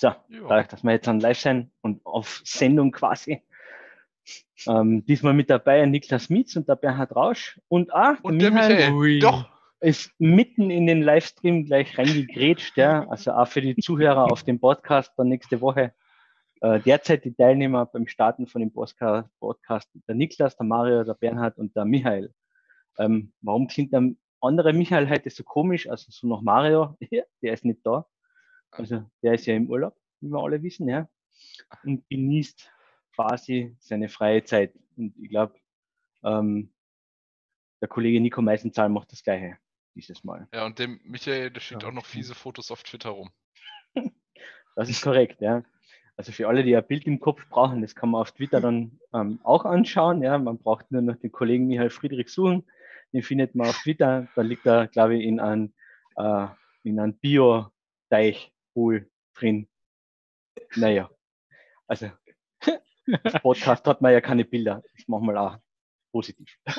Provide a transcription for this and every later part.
So, dadurch, dass wir jetzt an Live sein und auf Sendung quasi. Ähm, diesmal mit dabei Niklas Mietz und der Bernhard Rausch und auch und der Michael, Michael. Doch. ist mitten in den Livestream gleich reingegrätscht, ja. Also auch für die Zuhörer auf dem Podcast dann nächste Woche. Äh, derzeit die Teilnehmer beim Starten von dem Podcast, Podcast der Niklas, der Mario, der Bernhard und der Michael. Ähm, warum klingt der andere Michael heute so komisch? Also so noch Mario, der ist nicht da. Also der ist ja im Urlaub, wie wir alle wissen, ja. Und genießt quasi seine freie Zeit. Und ich glaube, ähm, der Kollege Nico Meisenzahl macht das Gleiche dieses Mal. Ja, und dem Michael, der schickt ja. auch noch fiese Fotos auf Twitter rum. das ist korrekt, ja. Also für alle, die ein Bild im Kopf brauchen, das kann man auf Twitter dann ähm, auch anschauen. Ja, man braucht nur noch den Kollegen Michael Friedrich suchen. Den findet man auf Twitter. Da liegt er, glaube ich, in einem, äh, in einem Bio-Teich-Pool drin. Naja, also Podcast hat man ja keine Bilder. Das machen wir auch positiv.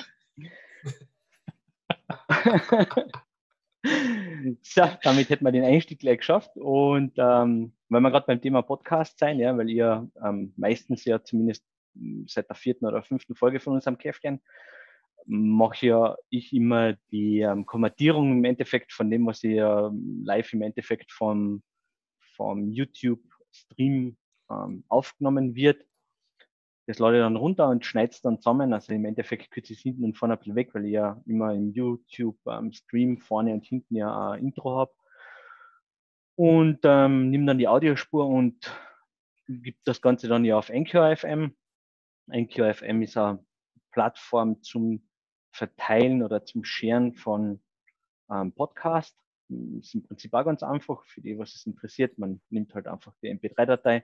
so, damit hätten wir den Einstieg gleich geschafft. Und ähm, wenn wir gerade beim Thema Podcast sein, ja, weil ihr ähm, meistens ja zumindest seit der vierten oder fünften Folge von unserem Käfchen mache ja ich immer die ähm, Kommentierung im Endeffekt von dem, was ihr ähm, live im Endeffekt vom, vom YouTube-Stream ähm, aufgenommen wird das lade ich dann runter und schneide es dann zusammen. Also im Endeffekt kürze ich es hinten und vorne ein bisschen weg, weil ich ja immer im YouTube-Stream ähm, vorne und hinten ja ein Intro habe. Und ähm, nehme dann die Audiospur und gebe das Ganze dann ja auf Anchor FM. Anchor FM ist eine Plattform zum Verteilen oder zum Scheren von ähm, Podcast. Ist im Prinzip auch ganz einfach für die, was es interessiert. Man nimmt halt einfach die MP3-Datei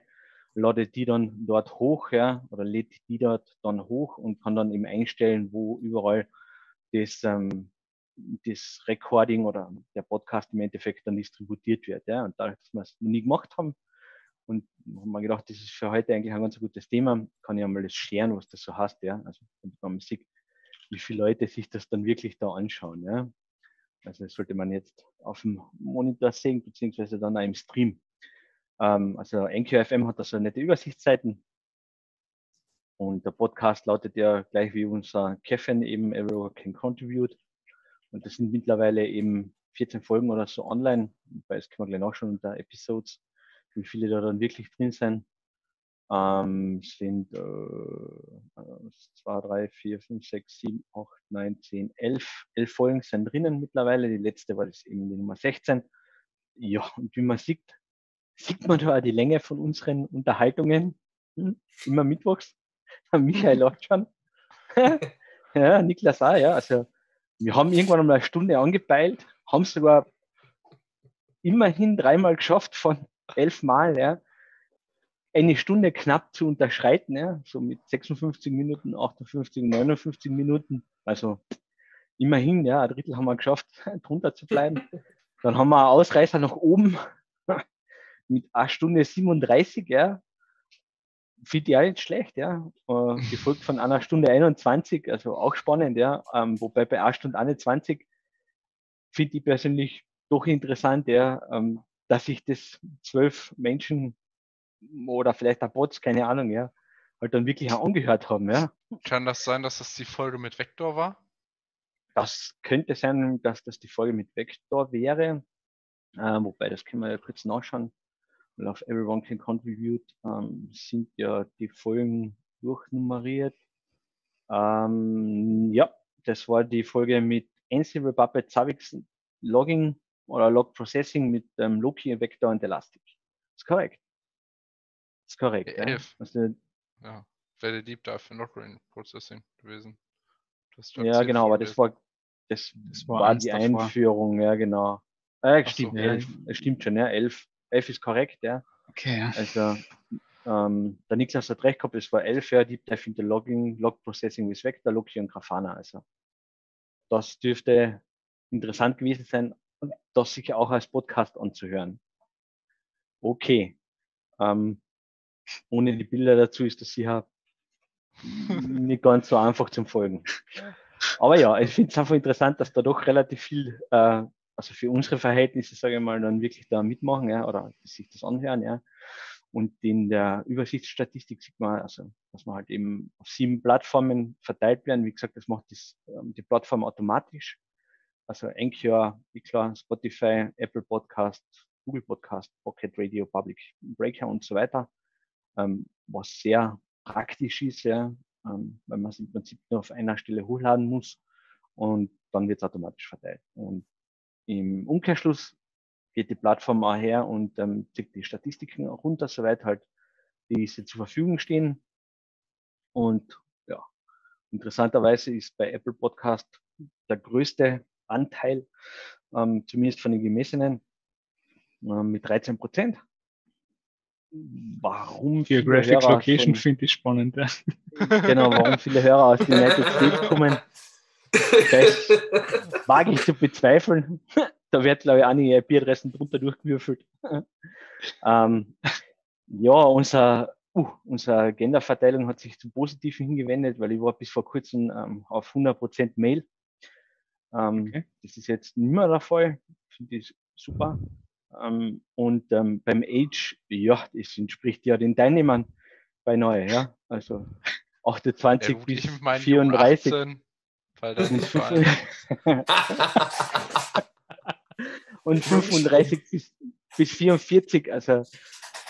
ladet die dann dort hoch, ja, oder lädt die dort dann hoch und kann dann eben einstellen, wo überall das, ähm, das Recording oder der Podcast im Endeffekt dann distributiert wird. Ja. Und dass wir es noch nie gemacht haben und haben wir gedacht, das ist für heute eigentlich ein ganz gutes Thema, kann ich einmal das scheren, was das so heißt, ja. Also wenn man sieht, wie viele Leute sich das dann wirklich da anschauen, ja. Also das sollte man jetzt auf dem Monitor sehen, beziehungsweise dann auch im Stream. Ähm, also NQFM hat da so nette Übersichtsseiten. Und der Podcast lautet ja gleich wie unser Käffchen eben Everyone Can Contribute. Und das sind mittlerweile eben 14 Folgen oder so online. Weil das können wir gleich nachschauen unter Episodes, wie viele da dann wirklich drin sind. Ähm, sind äh, 2, 3, 4, 5, 6, 7, 8, 9, 10, 11. 11 Folgen sind drinnen mittlerweile. Die letzte war das eben die Nummer 16. Ja, und wie man sieht, sieht man da die Länge von unseren Unterhaltungen. Hm? Immer mittwochs. Michael lacht schon. ja, Niklas auch, ja. Also, wir haben irgendwann einmal eine Stunde angepeilt, haben es sogar immerhin dreimal geschafft von elf Mal, ja. Eine Stunde knapp zu unterschreiten, ja. So mit 56 Minuten, 58, 59 Minuten. Also, immerhin, ja, ein Drittel haben wir geschafft, drunter zu bleiben. Dann haben wir einen Ausreißer nach oben mit 8 Stunde 37, ja, finde ich auch nicht schlecht, ja. Äh, gefolgt von einer Stunde 21, also auch spannend, ja. Ähm, wobei bei 8 Stunden 21 finde ich persönlich doch interessant, ja, ähm, dass sich das zwölf Menschen oder vielleicht ein Bots, keine Ahnung, ja, halt dann wirklich auch angehört haben, ja. Kann das sein, dass das die Folge mit Vector war? Das könnte sein, dass das die Folge mit Vector wäre. Äh, wobei, das können wir ja kurz nachschauen weil auf Everyone Can Contribute ähm, sind ja die Folgen durchnummeriert. Ähm, ja, das war die Folge mit Ansible, Puppet, Zavix, Logging oder Log Processing mit ähm, Loki, Vector und Elastic. Das ist korrekt. Ist korrekt. Ja. Elf. Also, ja, wäre der Deep Dive für Log Processing gewesen. Ja, genau, aber das war, das, das war, war die davor. Einführung, ja, genau. Äh, stimmt, so, elf, ja. stimmt schon, ja, elf. 11 ist korrekt, ja. Okay, ja. Also, ähm, der Niklas hat recht gehabt, es war 11 ja, Deep Dive into Logging, Log Processing with Vector, Loki und Grafana. Also, das dürfte interessant gewesen sein das sicher auch als Podcast anzuhören. Okay. Ähm, ohne die Bilder dazu ist das sicher nicht ganz so einfach zum Folgen. Aber ja, ich finde es einfach interessant, dass da doch relativ viel äh, also für unsere Verhältnisse, sage ich mal, dann wirklich da mitmachen, ja, oder sich das anhören, ja. Und in der Übersichtsstatistik sieht man, also, dass man halt eben auf sieben Plattformen verteilt werden. Wie gesagt, das macht das, ähm, die Plattform automatisch. Also Anchor, wie klar, Spotify, Apple Podcast, Google Podcast, Pocket Radio, Public Breaker und so weiter. Ähm, was sehr praktisch ist, ja, ähm, weil man es im Prinzip nur auf einer Stelle hochladen muss und dann wird es automatisch verteilt. Und im Umkehrschluss geht die Plattform auch her und ähm, zieht die Statistiken auch runter, soweit halt diese zur Verfügung stehen. Und ja, interessanterweise ist bei Apple Podcast der größte Anteil, ähm, zumindest von den gemessenen, äh, mit 13 Prozent. Warum Für Graphic Hörer Location finde ich spannend. Ja. Genau, warum viele Hörer aus den United States kommen, das wage ich zu bezweifeln. Da wird, glaube ich, einige IP-Adressen drunter durchgewürfelt. ähm, ja, unser, uh, unsere Genderverteilung hat sich zum Positiven hingewendet, weil ich war bis vor kurzem ähm, auf 100% Mail. Ähm, okay. Das ist jetzt nicht mehr der Fall. Finde ich super. Ähm, und ähm, beim Age, ja, das entspricht ja den Teilnehmern bei neu, ja. Also 28 ja, bis 34. 18, weil das nicht und 35 bis, bis 44. Also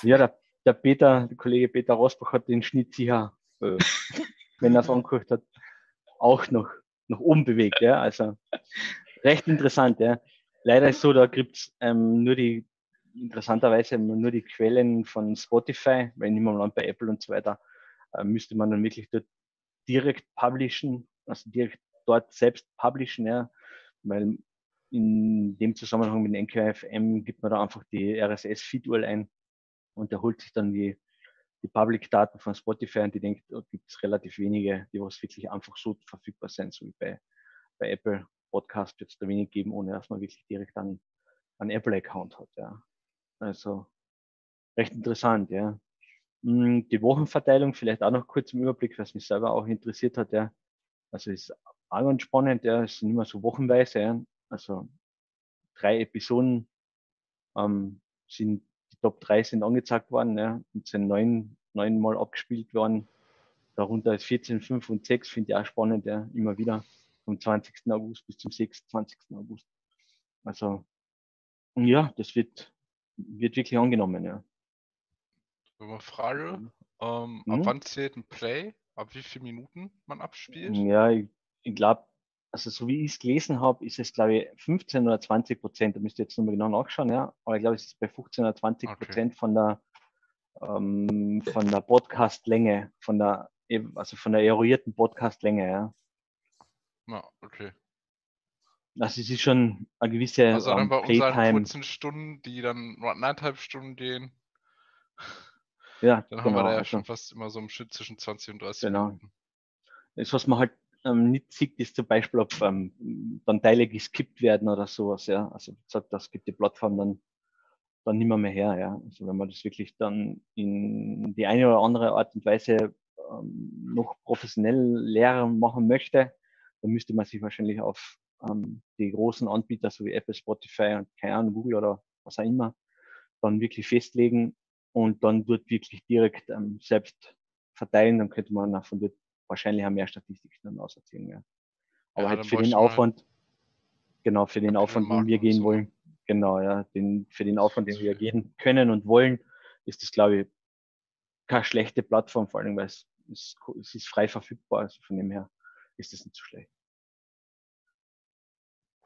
ja, der, der Peter, der Kollege Peter Rosbach hat den Schnitt sicher, äh, wenn er es angeguckt hat, auch noch nach oben bewegt. Ja? Also recht interessant. Ja? Leider ist so, da gibt's ähm, nur die, interessanterweise nur die Quellen von Spotify, weil niemand Land bei Apple und so weiter, äh, müsste man dann wirklich dort direkt publishen, also direkt dort selbst publishen, ja, weil in dem Zusammenhang mit NQFM gibt man da einfach die RSS-Feed-URL ein und der holt sich dann die, die Public-Daten von Spotify und die denkt, da gibt es relativ wenige, die was wirklich einfach so verfügbar sind, so wie bei, bei Apple Podcast es da wenig geben, ohne dass man wirklich direkt einen, einen Apple-Account hat. Ja. Also recht interessant, ja. Hm, die Wochenverteilung vielleicht auch noch kurz im Überblick, was mich selber auch interessiert hat, ja. Also ist ganz spannend, ja, es sind immer so wochenweise, ja. Also drei Episoden ähm, sind, die Top 3 sind angezeigt worden, ja, und sind neun, neunmal abgespielt worden. Darunter ist 14, 5 und 6, finde ich auch spannend, ja, immer wieder vom 20. August bis zum 26. August. Also, ja, das wird, wird wirklich angenommen, ja. Eine Frage, ähm, mhm. ab wann zählt ein Play? Ab wie viele Minuten man abspielt? Ja, ich, ich glaube, also so wie ich es gelesen habe, ist es, glaube ich, 15 oder 20 Prozent. Da müsst ihr jetzt nochmal genau nachschauen, ja. Aber ich glaube, es ist bei 15 oder 20 Prozent okay. von der ähm, von der Podcast-Länge, von der also von der eruierten Podcast-Länge, ja. Na, okay. Das ist schon eine gewisse Also dann um, bei unseren halt kurzen Stunden, die dann nur anderthalb Stunden gehen. Ja, dann genau, haben wir genau, da ja also, schon fast immer so einen Schritt zwischen 20 und 30 genau. Minuten. Das, was man halt ähm, nicht sieht, ist zum Beispiel, ob ähm, dann Teile geskippt werden oder sowas, ja. Also wie gesagt, das gibt die Plattform dann, dann nicht mehr, mehr her, ja. Also wenn man das wirklich dann in die eine oder andere Art und Weise ähm, noch professionell leer machen möchte, dann müsste man sich wahrscheinlich auf ähm, die großen Anbieter, so wie Apple, Spotify und keine Ahnung, Google oder was auch immer, dann wirklich festlegen und dann dort wirklich direkt ähm, selbst verteilen, dann könnte man von dort wahrscheinlich haben mehr Statistiken dann auserzählen. Ja. Aber ja, halt für den Aufwand, halt genau, für den Aufwand, den wir gehen so. wollen, genau, ja, den, für den Aufwand, den wir gehen können und wollen, ist das, glaube ich, keine schlechte Plattform, vor allem, weil es, es, es ist frei verfügbar, also von dem her ist das nicht so schlecht.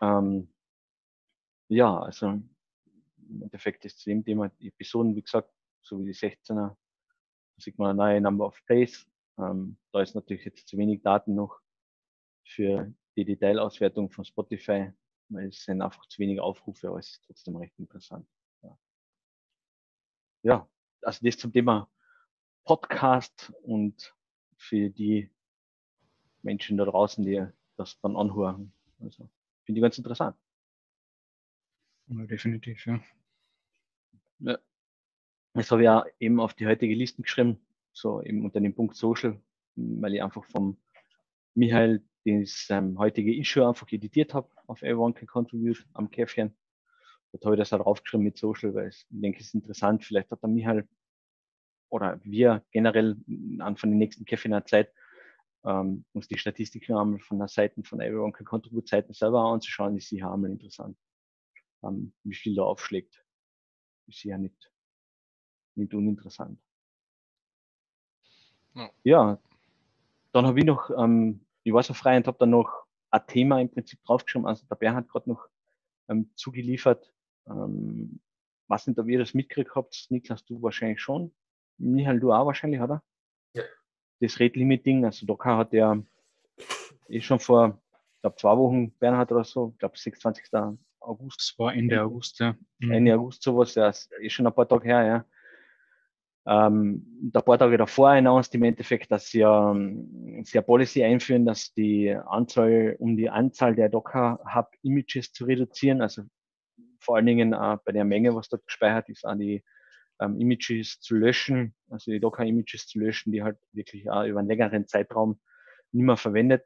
Ähm, ja, also im Endeffekt ist zu dem Thema die Episoden, wie gesagt, so wie die 16er, da sieht man eine neue Number of Plays, ähm, da ist natürlich jetzt zu wenig Daten noch für die Detailauswertung von Spotify, weil es sind einfach zu wenige Aufrufe, aber es ist trotzdem recht interessant. Ja, ja also das zum Thema Podcast und für die Menschen da draußen, die das dann anhören. Also finde ich ganz interessant. Ja, definitiv, ja. ja. Das habe ich ja eben auf die heutige Liste geschrieben so eben unter dem Punkt Social, weil ich einfach vom Michael das ähm, heutige Issue einfach editiert habe auf Everyone Can Contribute am Käffchen. Dort habe ich das auch draufgeschrieben mit Social, weil ich denke, es ist interessant. Vielleicht hat der Michael oder wir generell an von den nächsten Käffchen Zeit, ähm, uns die Statistiken einmal von der Seite von Everyone Can Contribute Seiten selber anzuschauen, ist sicher einmal interessant. Ähm, wie viel da aufschlägt. Ist sicher nicht, nicht uninteressant. Ja, ja dann habe ich noch, ähm, ich war so frei und habe dann noch ein Thema im Prinzip draufgeschrieben. Also der Bernhard gerade noch ähm, zugeliefert. Ähm, was nicht, ob ihr das mitgekriegt habt, Niklas, du wahrscheinlich schon. Michael, du auch wahrscheinlich, oder? Ja. Das Rate Limiting, also Docker hat ja eh schon vor, ich glaube, zwei Wochen, Bernhard oder so, ich glaube, 26. August. Das war Ende August, ja. Ende mhm. August sowas, ja, ist schon ein paar Tage her, ja ähm, ein paar Tage davor announced im Endeffekt, dass sie, ähm, sie eine Policy einführen, dass die Anzahl, um die Anzahl der Docker Hub Images zu reduzieren, also vor allen Dingen äh, bei der Menge, was dort gespeichert ist, an die ähm, Images zu löschen, also die Docker Images zu löschen, die halt wirklich äh, über einen längeren Zeitraum nicht mehr verwendet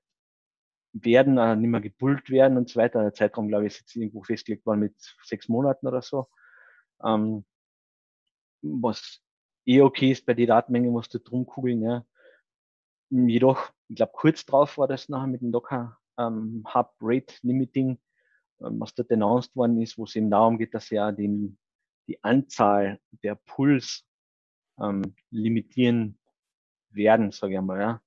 werden, äh, nicht mehr gepult werden und so weiter. Der Zeitraum, glaube ich, ist jetzt irgendwo festgelegt worden mit sechs Monaten oder so. Ähm, was eh okay ist bei der Datenmenge, musst du drum kugeln. Ja. Jedoch, ich glaube, kurz drauf war das nachher mit dem Docker ähm, Hub Rate Limiting, ähm, was dort announced worden ist, wo es eben darum geht, dass ja den, die Anzahl der Puls ähm, limitieren werden, sage ich einmal. Ja.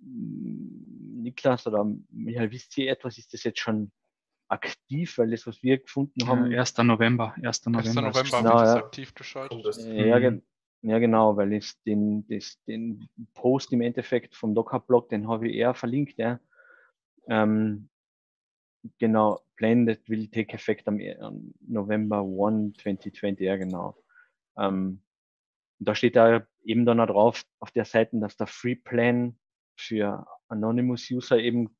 Niklas oder Michael, wisst ihr etwas, ist das jetzt schon aktiv, weil das, was wir gefunden haben. Ja, 1. November. 1. November, 1. November genau, ja. aktiv geschaltet. Ja, mhm. Ja, genau, weil ich den, das, den Post im Endeffekt vom Docker-Blog, den habe ich eher verlinkt, ja. Ähm, genau, Blended will take effect am, am November 1, 2020, ja, genau. Ähm, da steht da eben dann auch drauf auf der Seite, dass der Free Plan für Anonymous User eben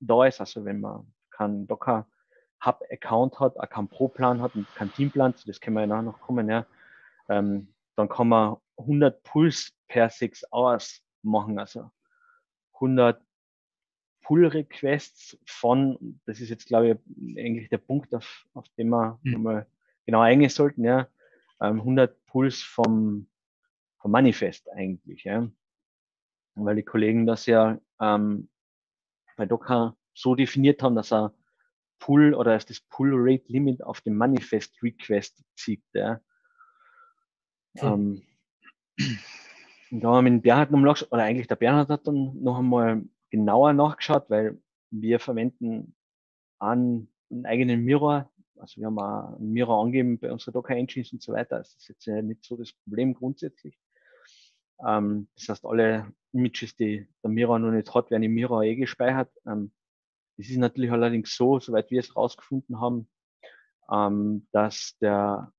da ist. Also wenn man keinen Docker Hub Account hat, auch keinen Pro Plan hat und keinen Teamplan, das können wir ja nachher noch kommen, ja. Ähm, dann kann man 100 Puls per 6 Hours machen, also 100 Pull-Requests von, das ist jetzt glaube ich eigentlich der Punkt, auf, auf den wir mhm. mal genau eingehen sollten, ja, 100 ähm, Puls vom, vom Manifest eigentlich, ja, weil die Kollegen das ja ähm, bei Docker so definiert haben, dass er Pull oder dass das Pull Rate Limit auf dem Manifest Request zieht, ja. Hm. Ähm, da haben wir mit Bernhard nochmal oder eigentlich der Bernhard hat dann noch einmal genauer nachgeschaut, weil wir verwenden an einen eigenen Mirror. Also wir haben einen Mirror angegeben bei unserer Docker Engines und so weiter. Das ist jetzt nicht so das Problem grundsätzlich. Ähm, das heißt, alle Images, die der Mirror noch nicht hat, werden im Mirror eh gespeichert. Ähm, das ist natürlich allerdings so, soweit wir es rausgefunden haben, ähm, dass der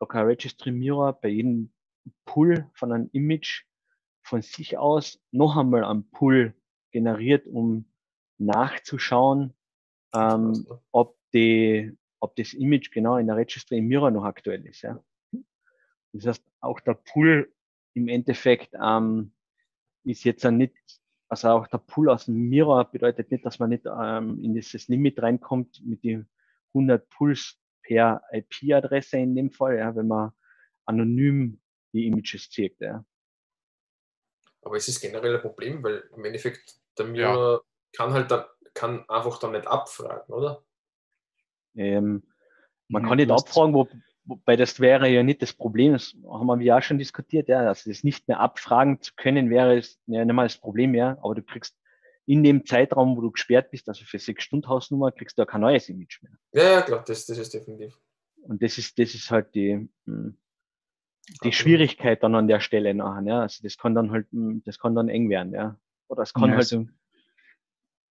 Docker Registry Mirror bei jedem Pull von einem Image von sich aus noch einmal einen Pull generiert, um nachzuschauen, ähm, ob, die, ob das Image genau in der Registry Mirror noch aktuell ist. Ja. Das heißt, auch der Pull im Endeffekt ähm, ist jetzt nicht, also auch der Pull aus dem Mirror bedeutet nicht, dass man nicht ähm, in dieses Limit reinkommt mit den 100 Pulls per IP-Adresse in dem Fall, ja, wenn man anonym die Images zieht. Ja. Aber es ist generell ein Problem, weil im Endeffekt der Mirror ja. kann halt dann, kann einfach dann nicht abfragen, oder? Ähm, man mhm, kann nicht abfragen, wo, wobei das wäre ja nicht das Problem, das haben wir ja schon diskutiert, ja, also das nicht mehr abfragen zu können, wäre es ja nicht mal das Problem mehr, aber du kriegst in dem Zeitraum, wo du gesperrt bist, also für sechs Stunden Hausnummer, kriegst du ja kein neues Image mehr. Ja, ja klar, das, das ist definitiv. Und das ist, das ist halt die, hm, die Schwierigkeit dann an der Stelle nachher. Ja. Also das kann dann halt, hm, das kann dann eng werden, ja. Oder es kann ja, halt. Also,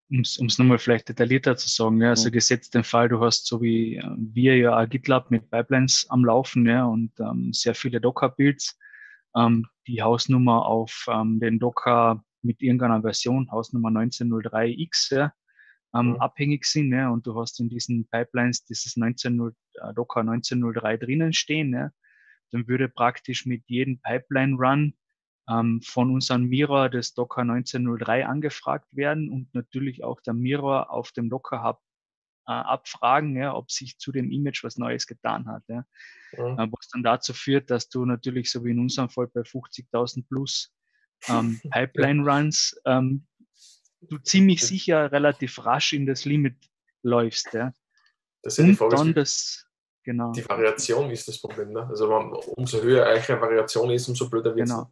um es nochmal vielleicht detaillierter zu sagen, ja, also mhm. gesetzt den Fall, du hast so wie äh, wir ja auch GitLab mit Pipelines am Laufen, ja, und ähm, sehr viele Docker-Builds, ähm, die Hausnummer auf ähm, den Docker mit irgendeiner Version, Hausnummer 1903X, ja, ähm, mhm. abhängig sind. Ja, und du hast in diesen Pipelines dieses 19, äh, Docker 1903 drinnen stehen. Ja, dann würde praktisch mit jedem Pipeline-Run ähm, von unserem Mirror des Docker 1903 angefragt werden und natürlich auch der Mirror auf dem Docker Hub äh, abfragen, ja, ob sich zu dem Image was Neues getan hat. Ja. Mhm. Äh, was dann dazu führt, dass du natürlich, so wie in unserem Fall bei 50.000 plus ähm, Pipeline Runs, ähm, du ziemlich sicher relativ rasch in das Limit läufst. Ja. Das ja die Frage, dann das, genau. Die Variation ist das Problem. Ne? Also umso höher eure Variation ist, umso blöder wird es. Genau.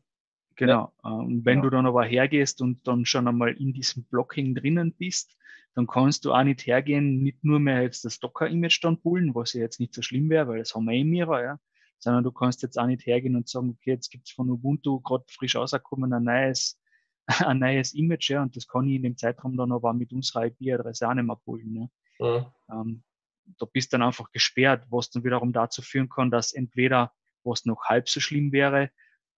Genau. Ja. Und wenn ja. du dann aber hergehst und dann schon einmal in diesem Blocking drinnen bist, dann kannst du auch nicht hergehen, nicht nur mehr jetzt das Docker-Image dann pullen, was ja jetzt nicht so schlimm wäre, weil das haben wir eh Mira, ja, sondern du kannst jetzt auch nicht hergehen und sagen, okay, jetzt gibt es von Ubuntu gerade frisch rausgekommen ein neues, ein neues Image, ja, und das kann ich in dem Zeitraum dann aber mit unserer IP-Adresse auch nicht mehr pullen. Ja. Mhm. Ähm, da bist dann einfach gesperrt, was dann wiederum dazu führen kann, dass entweder, was noch halb so schlimm wäre,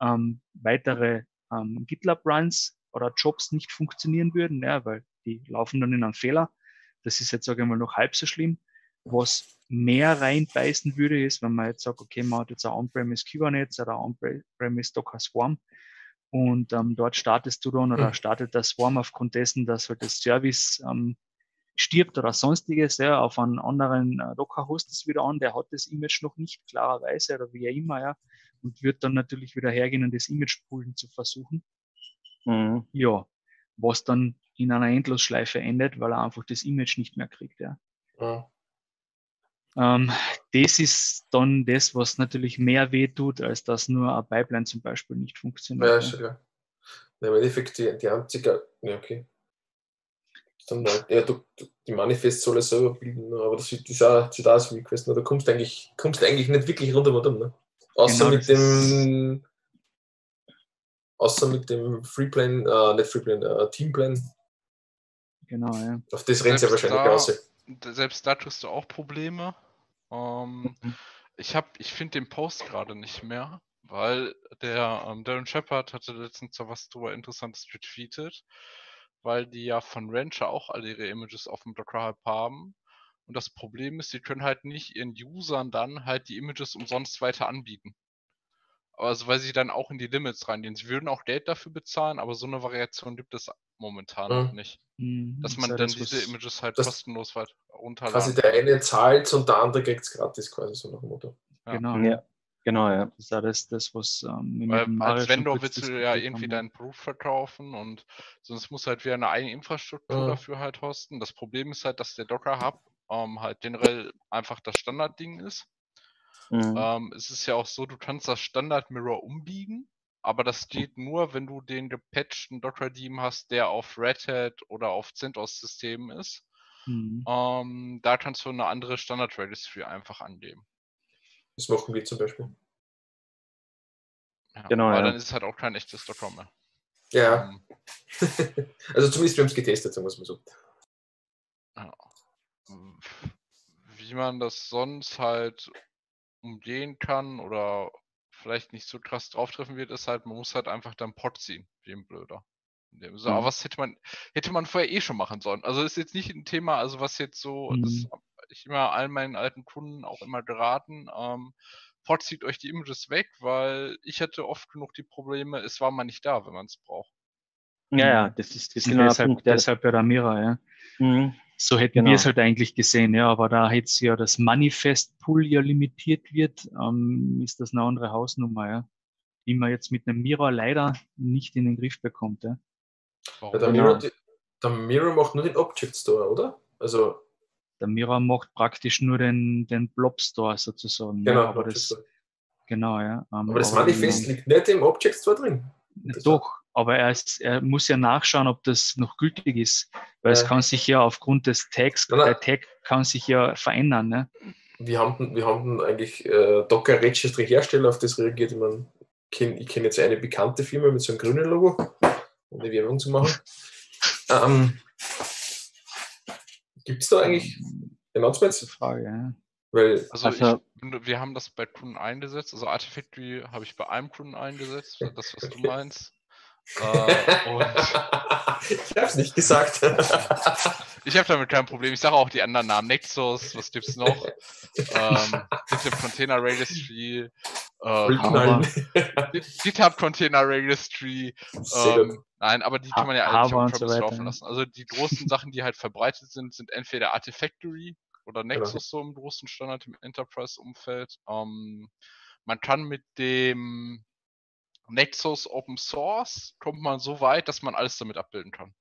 ähm, weitere ähm, GitLab-Runs oder Jobs nicht funktionieren würden, ja, weil die laufen dann in einen Fehler. Das ist jetzt, sage ich mal, noch halb so schlimm. Was mehr reinbeißen würde, ist, wenn man jetzt sagt, okay, man hat jetzt ein On-Premise Kubernetes oder On-Premise Docker Swarm und ähm, dort startest du dann oder mhm. startet der Swarm aufgrund dessen, dass halt das Service ähm, stirbt oder sonstiges, ja, auf einen anderen äh, Docker-Host ist wieder an, der hat das Image noch nicht klarerweise oder wie auch immer, ja, und wird dann natürlich wieder hergehen und das Image poolen zu versuchen. Mhm. Ja, was dann in einer Endlosschleife endet, weil er einfach das Image nicht mehr kriegt. Ja. ja. Ähm, das ist dann das, was natürlich mehr wehtut, als dass nur eine Pipeline zum Beispiel nicht funktioniert. Ja, schon klar. Ja, Im Endeffekt die, die einzige, ja, okay. Dann, ja, du, die Manifest soll er selber bilden, ne, aber das ist auch zu das wie gewesen. Da kommst du eigentlich, kommst eigentlich nicht wirklich runter mit dem, ne? Außer genau, mit dem außer mit dem Freeplan, äh, nicht Freeplan, äh, Teamplan. Genau, ja. Auf das rennt ja wahrscheinlich da, aus. Selbst da tust du auch Probleme. Ähm, mhm. Ich habe, ich finde den Post gerade nicht mehr, weil der ähm, Darren Shepard hatte letztens so was drüber Interessantes retweetet, weil die ja von Rancher auch alle ihre Images auf dem Docker Hub haben. Und das Problem ist, sie können halt nicht ihren Usern dann halt die Images umsonst weiter anbieten. Also weil sie dann auch in die Limits reingehen. Sie würden auch Geld dafür bezahlen, aber so eine Variation gibt es momentan mhm. noch nicht. Mhm. Dass man dann diese Images halt kostenlos weit runterladen Quasi der eine zahlt und der andere kriegt es gratis quasi so nach dem Motto. Ja. Genau, ja. Genau, ja. Das ist alles das, was ähm, Weil als Vendor willst du ja irgendwie deinen Proof verkaufen und sonst muss halt wieder eine eigene Infrastruktur mhm. dafür halt hosten. Das Problem ist halt, dass der Docker Hub ähm, halt generell einfach das Standardding ist. Mhm. Ähm, es ist ja auch so, du kannst das Standard Mirror umbiegen, aber das geht nur, wenn du den gepatchten Docker Daemon hast, der auf Red Hat oder auf CentOS-Systemen ist. Mhm. Ähm, da kannst du eine andere Standard Registry einfach angeben. Das machen wir zum Beispiel. Ja, genau. Aber ja. dann ist es halt auch kein echtes Docker mehr. Ja. Ähm, also zumindest wir haben es getestet, sagen wir es mal so. Wie man das sonst halt umgehen kann oder vielleicht nicht so krass drauf treffen wird, ist halt, man muss halt einfach dann Pot ziehen, wie ein Blöder. So, mhm. Aber was hätte man, hätte man vorher eh schon machen sollen. Also ist jetzt nicht ein Thema, also was jetzt so, mhm. das ich immer all meinen alten Kunden auch immer geraten, ähm, Pot zieht euch die Images weg, weil ich hatte oft genug die Probleme, es war mal nicht da, wenn man es braucht. Ja, ja, das ist, das ist genau deshalb, Punkt, deshalb ja der Mira, ja. Mhm. So hätten genau. wir es halt eigentlich gesehen, ja, aber da jetzt ja das Manifest-Pool ja limitiert wird, ähm, ist das eine andere Hausnummer, ja, die man jetzt mit einem Mirror leider nicht in den Griff bekommt. Ja. ja der, Mirror, die, der Mirror macht nur den Object Store, oder? Also der Mirror macht praktisch nur den, den Blob Store sozusagen. Genau, ja, aber das, genau, ja. Um, aber das aber Manifest liegt nicht im Object Store drin. Doch, aber er, ist, er, muss ja nachschauen, ob das noch gültig ist, weil ja. es kann sich ja aufgrund des Tags, nein, der Tag kann sich ja verändern. Ne? Wir haben, wir haben eigentlich äh, Docker Registry Hersteller auf das reagiert. Ich, mein, kenn, ich kenne jetzt eine bekannte Firma mit so einem grünen Logo, um die Werbung zu machen. ähm, Gibt es da eigentlich Announcements? Frage, ja. Weil, also, also ich, wir haben das bei Kunden eingesetzt. Also Artifactory habe ich bei einem Kunden eingesetzt, das was du meinst. Äh, ich habe es nicht gesagt. ich habe damit kein Problem. Ich sage auch die anderen Namen. Nexus, was gibt es noch? ähm, Container Registry, äh. GitHub Container Registry. Ähm, nein, aber die kann man ja eigentlich auf und dem so Travis weiter, laufen lassen. Also die großen Sachen, die halt verbreitet sind, sind entweder Artifactory oder Genau. Nexus so im großen Standard im Enterprise-Umfeld. Ähm, man kann mit dem Nexus Open Source kommt man so weit, dass man alles damit abbilden kann.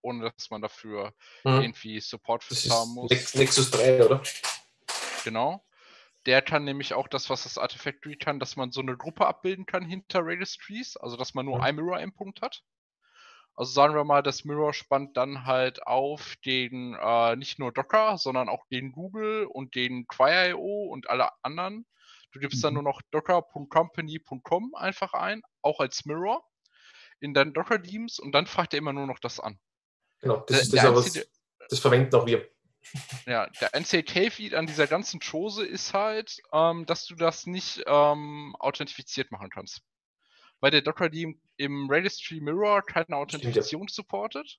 Ohne dass man dafür Mhm. irgendwie Support für haben muss. Nex- Nexus 3, oder? Genau. Der kann nämlich auch das, was das Artifactory kann, dass man so eine Gruppe abbilden kann hinter Registries, also dass man nur Mhm. ein Mirror-Endpunkt hat. Also sagen wir mal, das Mirror spannt dann halt auf den äh, nicht nur Docker, sondern auch den Google und den Quire.io und alle anderen. Du gibst dann Mhm. nur noch docker.company.com einfach ein, auch als Mirror in deinen Docker-Teams und dann fragt er immer nur noch das an. Genau, das Der- ist das, der auch, was, einzige- das verwenden auch wir. Ja, der einzige Caveat an dieser ganzen Chose ist halt, ähm, dass du das nicht ähm, authentifiziert machen kannst. Weil der Docker die im Registry Mirror keine Authentifizierung supportet.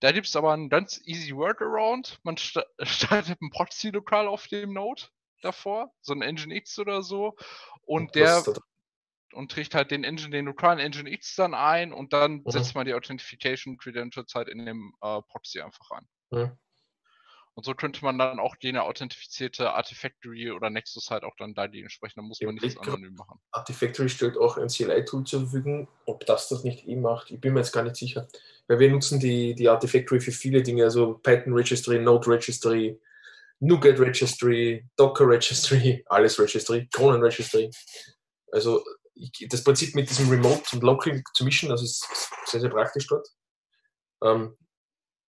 Da gibt es aber einen ganz easy Workaround. Man sta startet ein Proxy-Lokal auf dem Node davor, so ein Nginx oder so. Und der da- und trägt halt den Engine, den lokalen Nginx dann ein und dann Mhm. setzt man die Authentification Credentials halt in dem äh, Proxy einfach ein. Mhm. Und so könnte man dann auch jene authentifizierte Artifactory oder Nexus halt auch dann da die entsprechend, dann muss man Ja, nichts ich anonym machen. Artifactory stellt auch ein CLI-Tool zur Verfügung. Ob das das nicht eh macht, ich bin mir jetzt gar nicht sicher. Weil wir nutzen die, die Artifactory für viele Dinge, also Python Registry, Node Registry, NuGet Registry, Docker Registry, alles Registry, Cronen Registry. Also ich, das Prinzip mit diesem Remote und Local zu mischen, das ist sehr, sehr praktisch dort. Ähm,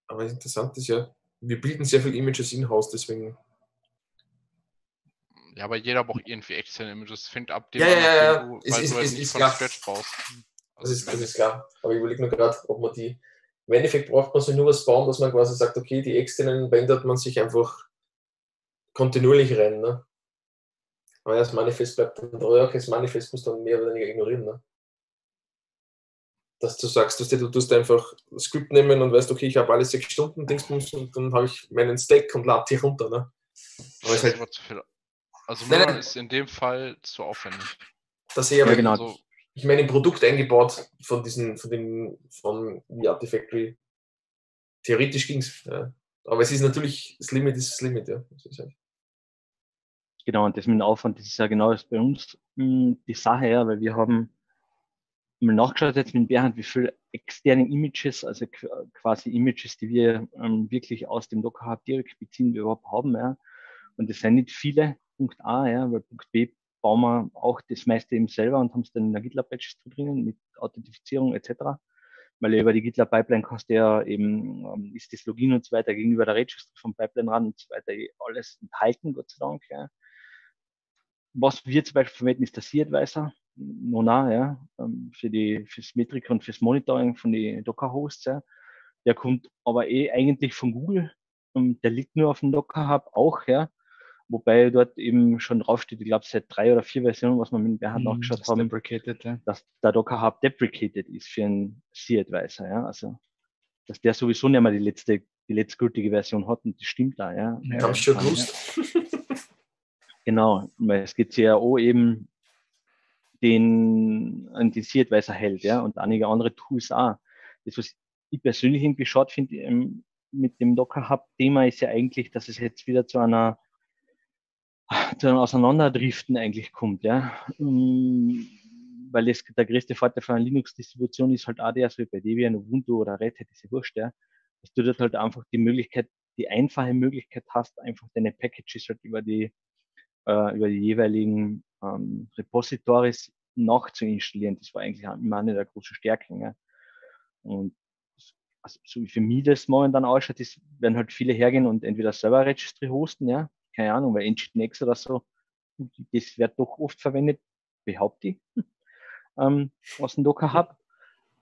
aber interessant ist ja, wir bilden sehr viele Images in-house, deswegen Ja, aber jeder braucht irgendwie externe Images. Fängt ab dem Ja, ja, ja, du, weil ist- du halt ist klar. Scratch. Das ist, das wenn- ist klar. Aber ich überlege nur gerade, ob man die. Im Endeffekt braucht man so nur was bauen, dass man quasi sagt, okay, die externen wendet man sich einfach kontinuierlich rein. Ne? Aber ja, das Manifest bleibt dann da. Ja, okay, das Manifest muss dann mehr oder weniger ignorieren. Ne? Dass du sagst, dass du, du tust einfach das Skript nehmen und weißt, okay, ich habe alle sechs Stunden Dingsbums und dann habe ich meinen Stack und lade die runter. Ne? Aber Das es ist halt, aber zu viel. Also Nein, nein. ist in dem Fall zu aufwendig. das eher, Ja, weil genau. Also, ich meine, im Produkt eingebaut von diesen, von den, von The Artifactory. Theoretisch ging es. Ja. Aber es ist natürlich, das Limit ist das Limit, ja. Das ist halt. Genau, und das mit dem Aufwand, das ist ja genau das bei uns mh, die Sache, ja, weil wir haben mal nachgeschaut jetzt mit Bernd, wie viele externe Images, also qu- quasi Images, die wir ähm, wirklich aus dem Docker Hub direkt beziehen, wir überhaupt haben, ja. Und das sind nicht viele, Punkt A, ja, weil Punkt B bauen wir auch das meiste eben selber und haben es dann in der GitLab Registry drinnen mit Authentifizierung etc. Weil über die GitLab Pipeline kannst du ja eben, ähm, ist das Login und so weiter gegenüber der Registry vom Pipeline ran und so weiter eh alles enthalten, Gott sei Dank, ja. Was wir zum Beispiel verwenden, ist der C-Advisor, Nona, ja, ähm, für die, fürs Metrik und fürs Monitoring von den Docker-Hosts, ja. Der kommt aber eh eigentlich von Google. Ähm, der liegt nur auf dem Docker Hub auch, ja. Wobei dort eben schon draufsteht, ich glaube seit drei oder vier Versionen, was wir mit Bernd Mhm, nachgeschaut das haben, deprecated, ja. dass der Docker Hub deprecated ist für einen C-Advisor, ja. Also, dass der sowieso nicht mehr die letzte, die letztgültige Version hat und das stimmt da, ja. Ja, Haben schon ja. gewusst. Genau, weil es gibt CRO eben den, den C-Advisor hält, ja, und einige andere Tools auch. Das, was ich persönlich irgendwie schade finde ähm, mit dem Docker Hub Thema ist ja eigentlich, dass es jetzt wieder zu einer zu einem Auseinanderdriften eigentlich kommt, ja. Ähm, Weil es der größte Vorteil von einer Linux-Distribution ist halt so wie bei Debian, Ubuntu oder Red Hat, diese Wurscht, ja, dass du dort halt einfach die Möglichkeit, die einfache Möglichkeit hast, einfach deine Packages halt über die äh, über die jeweiligen ähm, Repositories nachzuinstallieren. Das war eigentlich immer eine der großen Stärken. Ja. Und also, so wie für mich das momentan ausschaut, ist, werden halt viele hergehen und entweder Server Registry hosten, ja, keine Ahnung, weil Nginx oder so, das wird doch oft verwendet, behaupte ich, ähm, aus dem Docker Hub.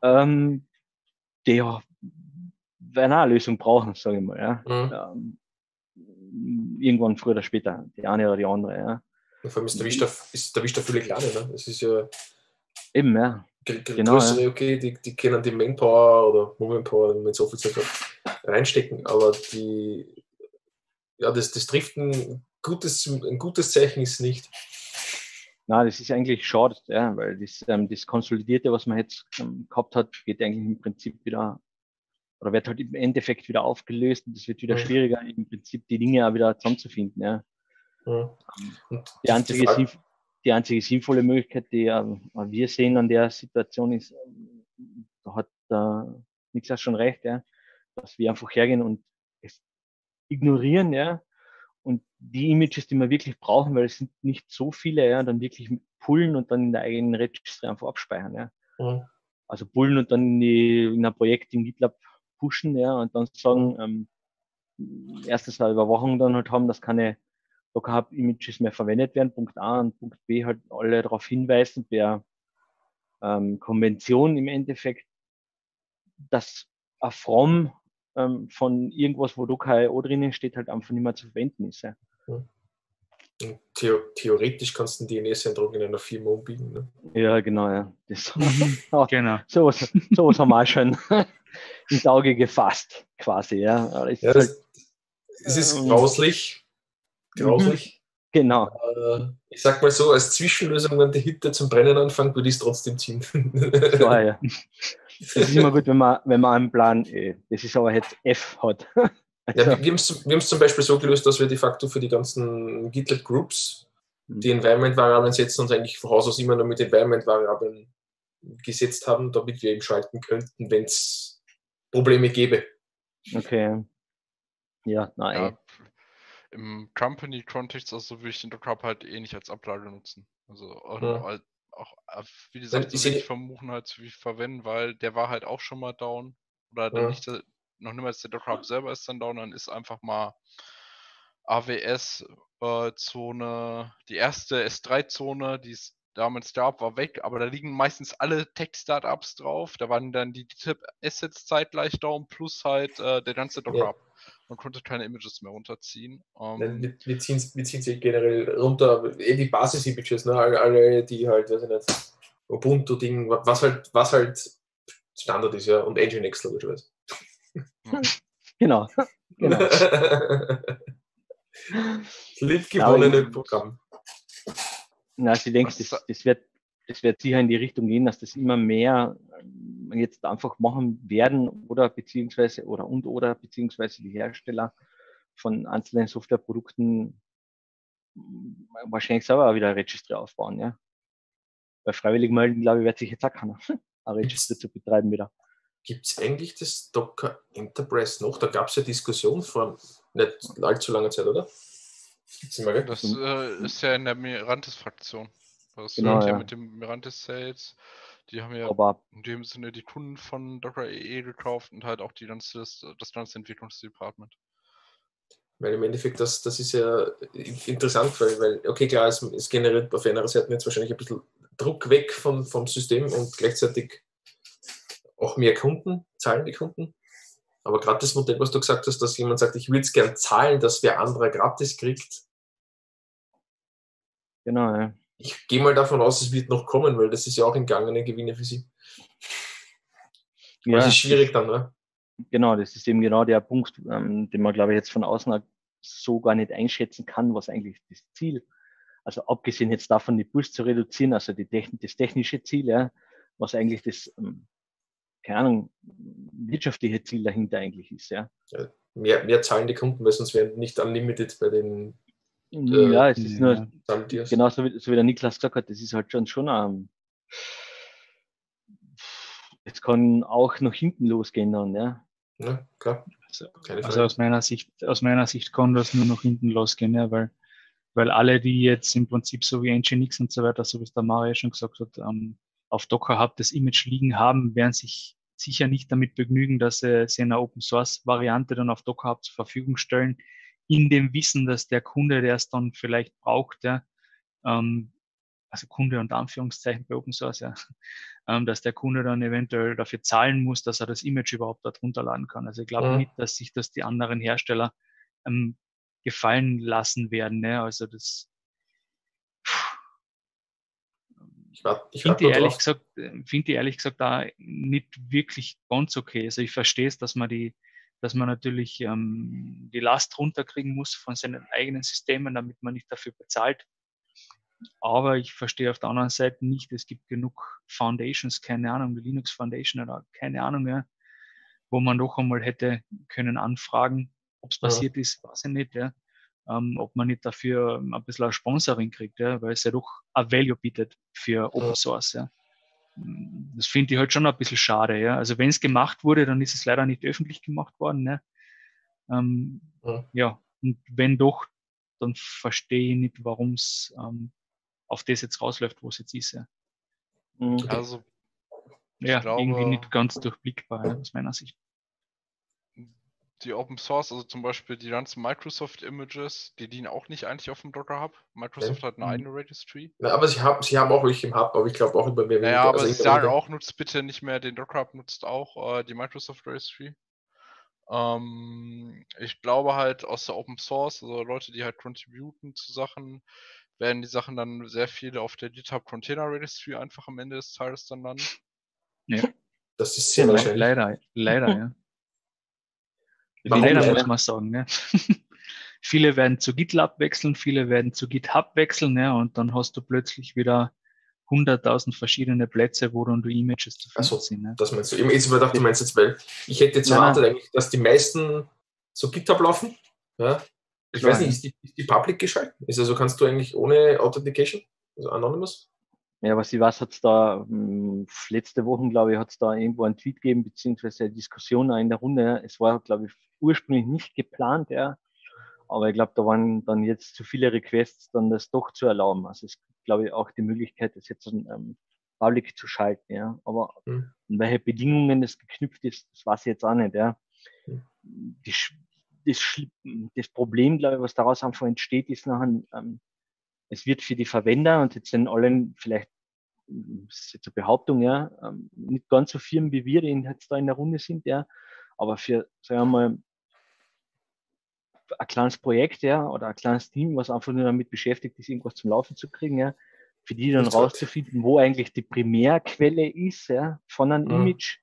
Ähm, die werden auch eine Lösung brauchen, sage ich mal, ja. Mhm. Ähm, irgendwann früher oder später, die eine oder die andere, ja. Und vor allem ist der Wisch da, ist der Wisch da viele kleine. Ne? Es ist ja Eben, ja. Genau, größere, okay, die, die können die Manpower oder Momentpower, wenn so viel Zeit hat, reinstecken. Aber die, ja, das, das trifft ein gutes, ein gutes Zeichen ist nicht. Na, das ist eigentlich schade, ja, weil das, ähm, das Konsolidierte, was man jetzt ähm, gehabt hat, geht eigentlich im Prinzip wieder oder wird halt im Endeffekt wieder aufgelöst und es wird wieder Mhm. schwieriger, im Prinzip die Dinge auch wieder zusammenzufinden. Ja. Ja. Und Die einzige, die einzige sinnvolle Möglichkeit, die ähm, wir sehen an der Situation ist, ähm, da hat äh, Niklas schon recht, ja, dass wir einfach hergehen und es ignorieren, ja, und die Images, die wir wirklich brauchen, weil es sind nicht so viele, ja, dann wirklich pullen und dann in der eigenen Registry einfach abspeichern, ja. Ja. Also pullen und dann in, die, in ein Projekt in GitLab pushen, ja, und dann sagen, ähm, erstens eine Überwachung dann halt haben, dass keine Docker Hub Images mehr verwendet werden, Punkt A und Punkt B halt alle darauf hinweisen, der ähm, Konvention im Endeffekt, dass ein From ähm, von irgendwas, wo Docker.io drinnen steht, halt einfach nicht mehr zu verwenden ist. Ja. Und theo theoretisch kannst du einen DNS-Eindruck in einer Firma umbiegen. Ne? Ja, genau, ja. Das, Mhm. Genau. sowas, sowas haben wir auch schon ins Auge gefasst, quasi, ja. Es Ja, ist halt, das, es ist ähm, grauslich. Grauslich. genau. Äh, ich sag mal so, als Zwischenlösung, wenn die Hitte zum Brennen anfängt, würde ich es trotzdem ziehen. Klar, ja. Es ist immer gut, wenn man, wenn man einen Plan, äh, das ist aber jetzt F hat. Ja, Also, wir, wir haben es wir zum Beispiel so gelöst, dass wir de facto für die ganzen GitLab-Groups Mhm. die Environment-Variablen setzen und eigentlich von Haus aus immer nur mit Environment-Variablen gesetzt haben, damit wir eben schalten könnten, wenn es Probleme gäbe. okay. Ja, nein. Ja, Im Company-Kontext, also würde ich den Docker halt eh nicht als Ablage nutzen. Also auch, Ja. halt, auch äh, wie gesagt, ich so seh- wenig vermuchen als wie verwenden, weil der war halt auch schon mal down. Oder Ja. nicht, noch niemals der Docker selber ist dann down, dann ist einfach mal AWS-Zone, äh, die erste S3-Zone, die es damals gab, war weg, aber da liegen meistens alle Tech-Startups drauf. Da waren dann die GitHub-Assets zeitgleich down, plus halt äh, der ganze Docker Ja. Hub. Man konnte keine Images mehr runterziehen. Ähm, Wir, wir ziehen wir ziehen sie generell runter, eh die Basis-Images, ne? alle, alle, die halt, weiß ich nicht, Ubuntu-Ding, was halt, was halt Standard ist, ja, und Nginx logischerweise. Genau. genau. das liebgewonnene Ja, Programm. Na, also ich denke, das, das, wird, das wird sicher in die Richtung gehen, dass das immer mehr ähm, jetzt einfach machen werden oder beziehungsweise oder und oder beziehungsweise die Hersteller von einzelnen Softwareprodukten mm, wahrscheinlich selber auch wieder ein Registry aufbauen, ja. Bei freiwillig melden, glaube ich, wird sich jetzt auch keiner ein Registry zu betreiben wieder. Gibt es eigentlich das Docker Enterprise noch? Da gab es ja Diskussion vor nicht allzu langer Zeit, oder? Das äh, ist ja in der Mirantis-Fraktion. Das Genau, ja ja. mit dem Mirantis-Sales. Die haben ja Aber in dem Sinne die Kunden von Docker EE gekauft und halt auch die ganze, das, das ganze Entwicklungsdepartment. Weil im Endeffekt, das, das ist ja interessant, weil, weil okay, klar, es, es generiert auf einer Seite jetzt wahrscheinlich ein bisschen Druck weg von, vom System und gleichzeitig auch mehr Kunden, zahlen die Kunden. Aber gerade das Modell, was du gesagt hast, dass jemand sagt, ich würde es gern zahlen, dass wer anderer gratis kriegt, genau, ja. ich gehe mal davon aus, es wird noch kommen, weil das ist ja auch entgangene Gewinne für sie. Ja es ist schwierig dann, ne? Genau, das ist eben genau der Punkt, ähm, den man, glaube ich, jetzt von außen so gar nicht einschätzen kann, was eigentlich das Ziel, also abgesehen jetzt davon, die Push zu reduzieren, also die das technische Ziel, ja, was eigentlich das, ähm, keine Ahnung, wirtschaftliche Ziel dahinter eigentlich ist, ja. Mehr, mehr zahlen die Kunden, weil sonst wären nicht unlimited bei den ja, es ist nur, ja. Genau so wie, so wie der Niklas gesagt hat, das ist halt schon schon ähm, es kann auch nach hinten losgehen dann, ja. Ja, klar, Also, also aus meiner Sicht, aus meiner Sicht kann das nur nach hinten losgehen, ja, weil, weil alle, die jetzt im Prinzip so wie Nginx und so weiter, so wie es der Mario schon gesagt hat, ähm, auf Docker Hub das Image liegen haben, werden sich sicher nicht damit begnügen, dass sie, sie eine Open Source Variante dann auf Docker Hub zur Verfügung stellen, in dem Wissen, dass der Kunde, der es dann vielleicht braucht, ja, ähm, also Kunde und Anführungszeichen bei Open Source, ja, ähm, dass der Kunde dann eventuell dafür zahlen muss, dass er das Image überhaupt dort runterladen kann. Also ich glaube Mhm. nicht, dass sich das die anderen Hersteller ähm, gefallen lassen werden. Ne? Also das Ich finde ehrlich gesagt, ich ehrlich gesagt da nicht wirklich ganz okay. Also ich verstehe es, dass man die, dass man natürlich ähm, die Last runterkriegen muss von seinen eigenen Systemen, damit man nicht dafür bezahlt. aber ich verstehe auf der anderen Seite nicht, es gibt genug Foundations, keine Ahnung, wie Linux Foundation oder keine Ahnung, ja, wo man doch einmal hätte können anfragen, ob es passiert ja. ist, weiß ich nicht, ja. Ähm, ob man nicht dafür ein bisschen ein Sponsoring kriegt, ja, weil es ja doch ein Value bietet für Open Source, ja. Das finde ich halt schon ein bisschen schade, ja. Also wenn es gemacht wurde, dann ist es leider nicht öffentlich gemacht worden, ne? Ähm, ja. ja. und wenn doch, dann verstehe ich nicht, warum es ähm, auf das jetzt rausläuft, wo es jetzt ist. Ja. Mhm. Also, ja, glaube, irgendwie nicht ganz durchblickbar, ja, aus meiner Sicht. Die Open Source, also zum Beispiel die ganzen Microsoft Images, die dienen auch nicht eigentlich auf dem Docker Hub. Microsoft ja. hat eine mhm. eigene Registry. Na, aber sie haben, sie haben auch welche im Hub, aber ich glaube auch über mehr. Ja, aber also sie sagen auch, nutzt bitte nicht mehr den Docker Hub, nutzt auch äh, die Microsoft Registry. Ähm, ich glaube halt aus der Open Source, also Leute, die halt contributen zu Sachen, werden die Sachen dann sehr viele auf der GitHub Container Registry einfach am Ende des Tages dann landen. Ja. Das ist sehr ja, wahrscheinlich. Leider, leider, ja. Leider muss man sagen, ne? viele werden zu GitLab wechseln, viele werden zu GitHub wechseln, ja, und dann hast du plötzlich wieder 100.000 verschiedene Plätze, wo dann die Images zu finden so, sind. Ne? Das meinst du. Ich, jetzt gedacht, du meinst jetzt, weil ich hätte jetzt erwartet eigentlich, dass die meisten zu GitHub laufen. Ja? Ich Klar. weiß nicht, ist die, ist die Public geschaltet? Ist also kannst du eigentlich ohne Authentication, also Anonymous? Ja, was ich weiß, hat es da hm, letzte Woche, glaube ich, hat es da irgendwo einen Tweet gegeben, beziehungsweise eine Diskussion in der Runde. Es war, glaube ich, ursprünglich nicht geplant, ja. Aber ich glaube, da waren dann jetzt zu viele Requests, dann das doch zu erlauben. Also es gibt, glaube ich, auch die Möglichkeit, das jetzt ähm, Public zu schalten, ja. Aber mhm. in welche Bedingungen das geknüpft ist, das weiß ich jetzt auch nicht, ja. Die, das, das Problem, glaube ich, was daraus einfach entsteht, ist nachher, ähm, es wird für die Verwender und jetzt sind allen vielleicht, das ist jetzt eine Behauptung, ja, ähm, nicht ganz so Firmen wie wir, die jetzt da in der Runde sind, ja, aber für, sagen wir mal, ein kleines Projekt, ja, oder ein kleines Team, was einfach nur damit beschäftigt ist, irgendwas zum Laufen zu kriegen, ja, für die dann rauszufinden, wo eigentlich die Primärquelle ist, ja, von einem mhm. Image,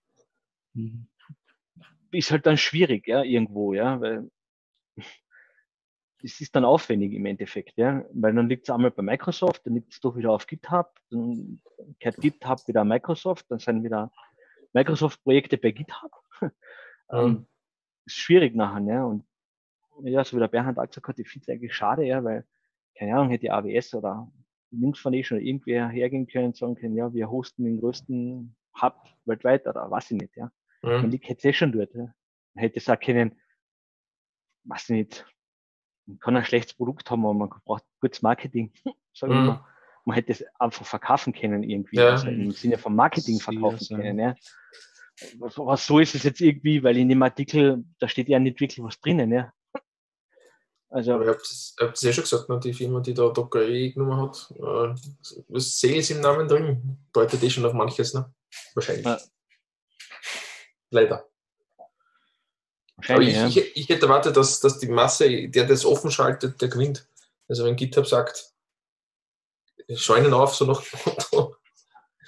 ist halt dann schwierig, ja, irgendwo, ja, weil es ist dann aufwendig im Endeffekt, ja, weil dann liegt es einmal bei Microsoft, dann liegt es doch wieder auf GitHub, dann kehrt GitHub wieder Microsoft, dann sind wieder Microsoft-Projekte bei GitHub. Mhm. ähm, ist schwierig nachher, ja, und ja, so wie der Bernhard auch gesagt hat, ich finde es eigentlich schade, ja, weil, keine Ahnung, hätte die AWS oder Linux Foundation oder irgendwer hergehen können und sagen können, ja, wir hosten den größten Hub weltweit oder was ich nicht, ja. Mhm. Man liegt jetzt eh schon dort, ja. Man hätte sagen können, was nicht, man kann ein schlechtes Produkt haben, aber man braucht gutes Marketing, sagen mhm. mal. Man hätte es einfach verkaufen können irgendwie, ja. also im Sinne von Marketing verkaufen ja, können, ja. Was, was so ist es jetzt irgendwie, weil in dem Artikel, da steht ja nicht wirklich was drinnen, ja. Also, Aber ich habe es ja schon gesagt, ne, die Firma, die da Docker E genommen hat, äh, was Sales im Namen drin, deutet eh schon auf manches, ne? Wahrscheinlich. Ja. Leider. Aber ich, ja. ich, ich, hätte erwartet, dass, dass die Masse, der das offen schaltet, der gewinnt. Also wenn GitHub sagt, Scheunen auf, so noch.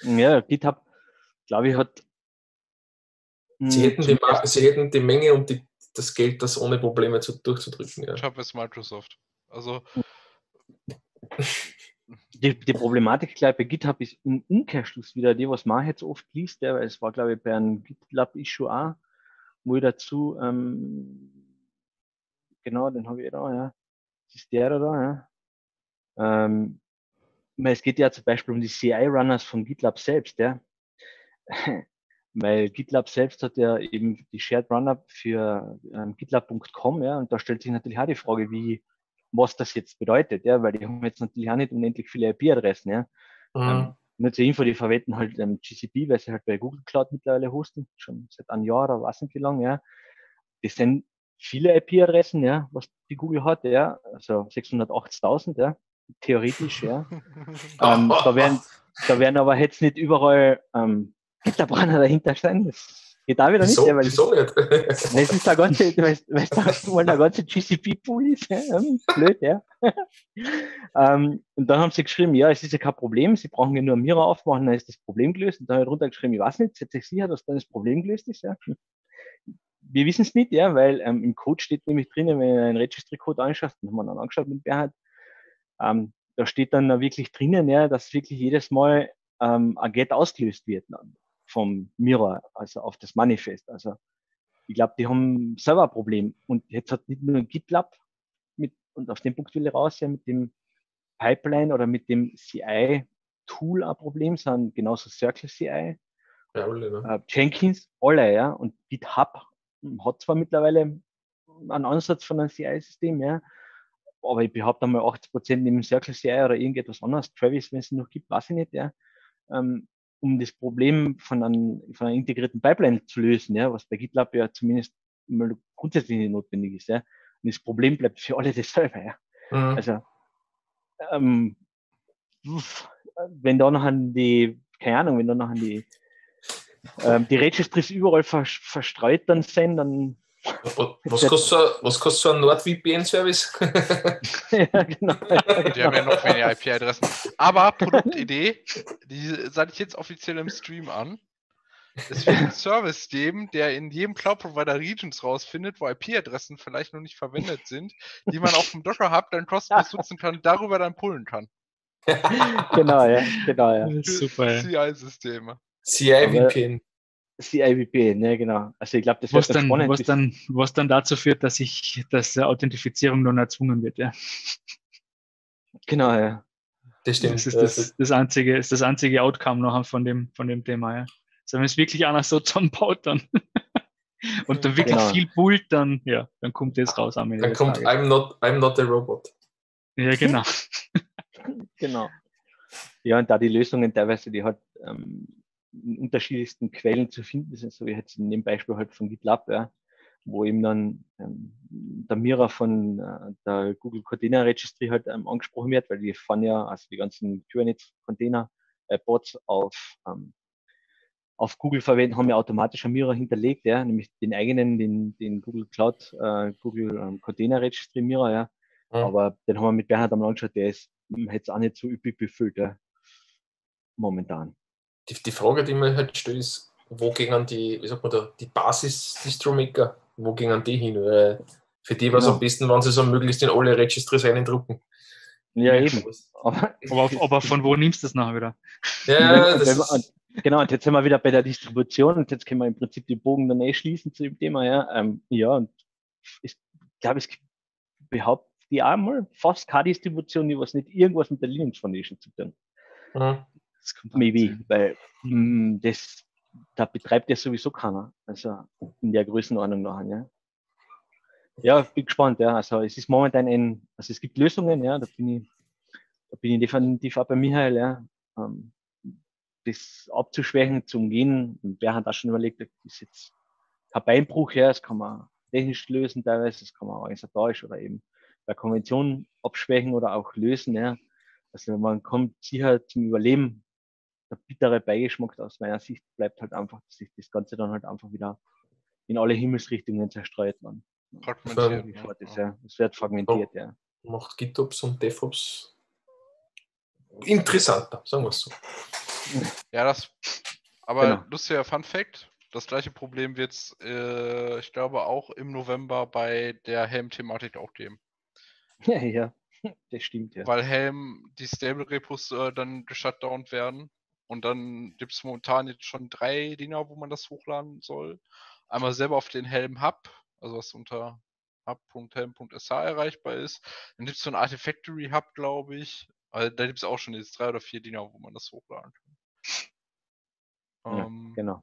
ja, GitHub, glaube ich, hat. Sie hätten, die, sie hätten die Menge und die das Geld, das ohne Probleme zu, durchzudrücken. Ja. Ich habe jetzt Microsoft. Also. Die, die Problematik gleich bei GitHub ist im Umkehrschluss wieder die, was man jetzt oft liest, ja, weil es war, glaube ich, bei einem GitLab-Issue auch, wo ich dazu, ähm, genau, den habe ich da, ja, das ist der da, ja. Ähm, es geht ja zum Beispiel um die CI-Runners von GitLab selbst, ja. Weil GitLab selbst hat ja eben die Shared Runner für ähm, GitLab.com, ja, und da stellt sich natürlich auch die Frage, wie, was das jetzt bedeutet, ja, weil die haben jetzt natürlich auch nicht unendlich viele IP-Adressen, ja. Mhm. Ähm, nur zur Info, die verwenden halt ähm, GCP, weil sie halt bei Google Cloud mittlerweile hosten, schon seit einem Jahr oder was nicht wie lange, ja. Das sind viele IP-Adressen, ja, was die Google hat, ja, also 680.000, ja, theoretisch, ja. ähm, da werden, da werden aber jetzt nicht überall ähm, Gitterbrenner dahinter stehen. Das geht da wieder wieso, nicht. weil wieso nicht? Das ist der ganze, weißt, du, der ganze GCP-Pool ist. Ja? Hm, blöd, ja. ähm, und dann haben sie geschrieben, ja, es ist ja kein Problem, sie brauchen ja nur Mira aufmachen, dann ist das Problem gelöst. Und dann habe ich drunter geschrieben, ich weiß nicht, seid ihr sicher, dass dann das Problem gelöst ist? Ja? Wir wissen es nicht, ja, weil ähm, im Code steht nämlich drinnen, wenn ihr einen Registry-Code anschaut, den haben wir dann angeschaut mit Berhard, ähm, da steht dann wirklich drinnen, ja, dass wirklich jedes Mal ähm, ein Get ausgelöst wird dann vom Mirror, also auf das Manifest. Also ich glaube, die haben selber ein Problem. Und jetzt hat nicht nur GitLab mit, und auf den Punkt will ich raus, ja, mit dem Pipeline oder mit dem CI-Tool ein Problem, sondern genauso Circle CI, Ja, alle, ne? äh, Jenkins, alle, ja. Und GitHub hat zwar mittlerweile einen Ansatz von einem CI-System, ja, aber ich behaupte einmal 80 Prozent neben Circle CI oder irgendetwas anderes, Travis, wenn es noch gibt, weiß ich nicht, ja, ähm, um das Problem von, einem, von einer integrierten Pipeline zu lösen, ja, was bei GitLab ja zumindest mal grundsätzlich nicht notwendig ist, ja. Und das Problem bleibt für alle dasselbe, ja. Mhm. Also, ähm, wenn da noch an die, keine Ahnung, wenn da noch an die, ähm, die Registries überall ver verstreut dann sind, dann, Was, kostet so, ein- was kostet so ein NordVPN-Service? ja, genau. Die haben ja noch weniger IP-Adressen. Aber Produktidee, die sage ich jetzt offiziell im Stream an. Es wird einen Service geben, der in jedem Cloud-Provider Regions rausfindet, wo IP-Adressen vielleicht noch nicht verwendet sind, die man auf dem Docker-Hub dann kostenlos nutzen kann, darüber dann pullen kann. genau, ja, genau, ja. Das ist super. Ja. CI-Systeme. CI-VPN. CIVP, ne, genau. Also ich glaube, das Was wird dann, spannend. was, dann, was dann dazu führt, dass ich, dass Authentifizierung dann erzwungen wird, ja. Genau, ja. Das stimmt. Das ist das, das einzige, ist das einzige Outcome noch von dem, von dem Thema, ja. Also wenn es wirklich einer so zusammenbaut dann und dann wirklich Genau. viel pullt, dann, ja, dann kommt das raus am Ende Dann kommt Tages. I'm not, I'm not a robot. Ja, genau. Genau. Ja, und da die Lösungen teilweise, die halt ähm, unterschiedlichsten Quellen zu finden sind, so wie jetzt in dem Beispiel halt von GitLab, ja, wo eben dann ähm, der Mira von äh, der Google Container Registry halt ähm, angesprochen wird, weil die fahren ja, also die ganzen Kubernetes Container äh, auf, ähm, auf Google verwenden, haben ja automatisch ein Mira hinterlegt, ja, nämlich den eigenen, den, den Google Cloud, äh, Google ähm, Container Registry Mira, ja. Mhm. Aber den haben wir mit Bernhard am angeschaut, der ist hm, jetzt auch nicht so üppig befüllt, ja. Momentan. Die, die Frage, die mir halt stellt, ist, wo gingen die, wie sagt man da, die Basis-Distro-Maker, wo gingen die hin? Weil für die war es Genau. am besten, wenn sie so möglichst in alle Registries reindrucken. Ja, eben. Aber, Aber, aber von wo nimmst du das nachher wieder? Ja, das ist, genau, und jetzt sind wir wieder bei der Distribution und jetzt können wir im Prinzip den Bogen dann eh schließen zu dem Thema, ja. Ähm, ja, und ich glaube, es behauptet die einmal fast keine Distribution, die was nicht irgendwas mit der Linux Foundation zu tun. Mhm. Das kommt Maybe, weil mh, das, da betreibt ja sowieso keiner. Also in der Größenordnung nachher, ja. Ja, bin gespannt, ja. Also es ist momentan ein, also es gibt Lösungen, ja, da bin ich, da bin ich definitiv auch bei Michael, ja. Ähm, das abzuschwächen, zu umgehen. Wer hat auch schon überlegt, das ist jetzt kein Beinbruch, ja, das kann man technisch lösen teilweise, das kann man organisatorisch oder eben bei Konventionen abschwächen oder auch lösen, ja. Also man kommt sicher zum Überleben. Der bittere Beigeschmack aus meiner Sicht bleibt halt einfach, dass sich das Ganze dann halt einfach wieder in alle Himmelsrichtungen zerstreut man. Fragmentiert. Ne? ja, wird fragmentiert, ja. macht GitOps und DevOps interessanter, sagen wir es so. Ja, das. Aber Genau. lustiger Fun Fact: Das gleiche Problem wird es, äh, ich glaube, auch im November bei der Helm-Thematik auch geben. Ja, ja, das stimmt, ja. Weil Helm, die Stable-Repos äh, dann geshutdownt werden. Und dann gibt es momentan jetzt schon drei Dinger, wo man das hochladen soll. Einmal selber auf den Helm Hub, also was unter hub.helm.sh erreichbar ist. Dann gibt es so ein Artifactory Hub, glaube ich. Also da gibt es auch schon jetzt drei oder vier Dinger, wo man das hochladen kann. Ja, Ähm, genau.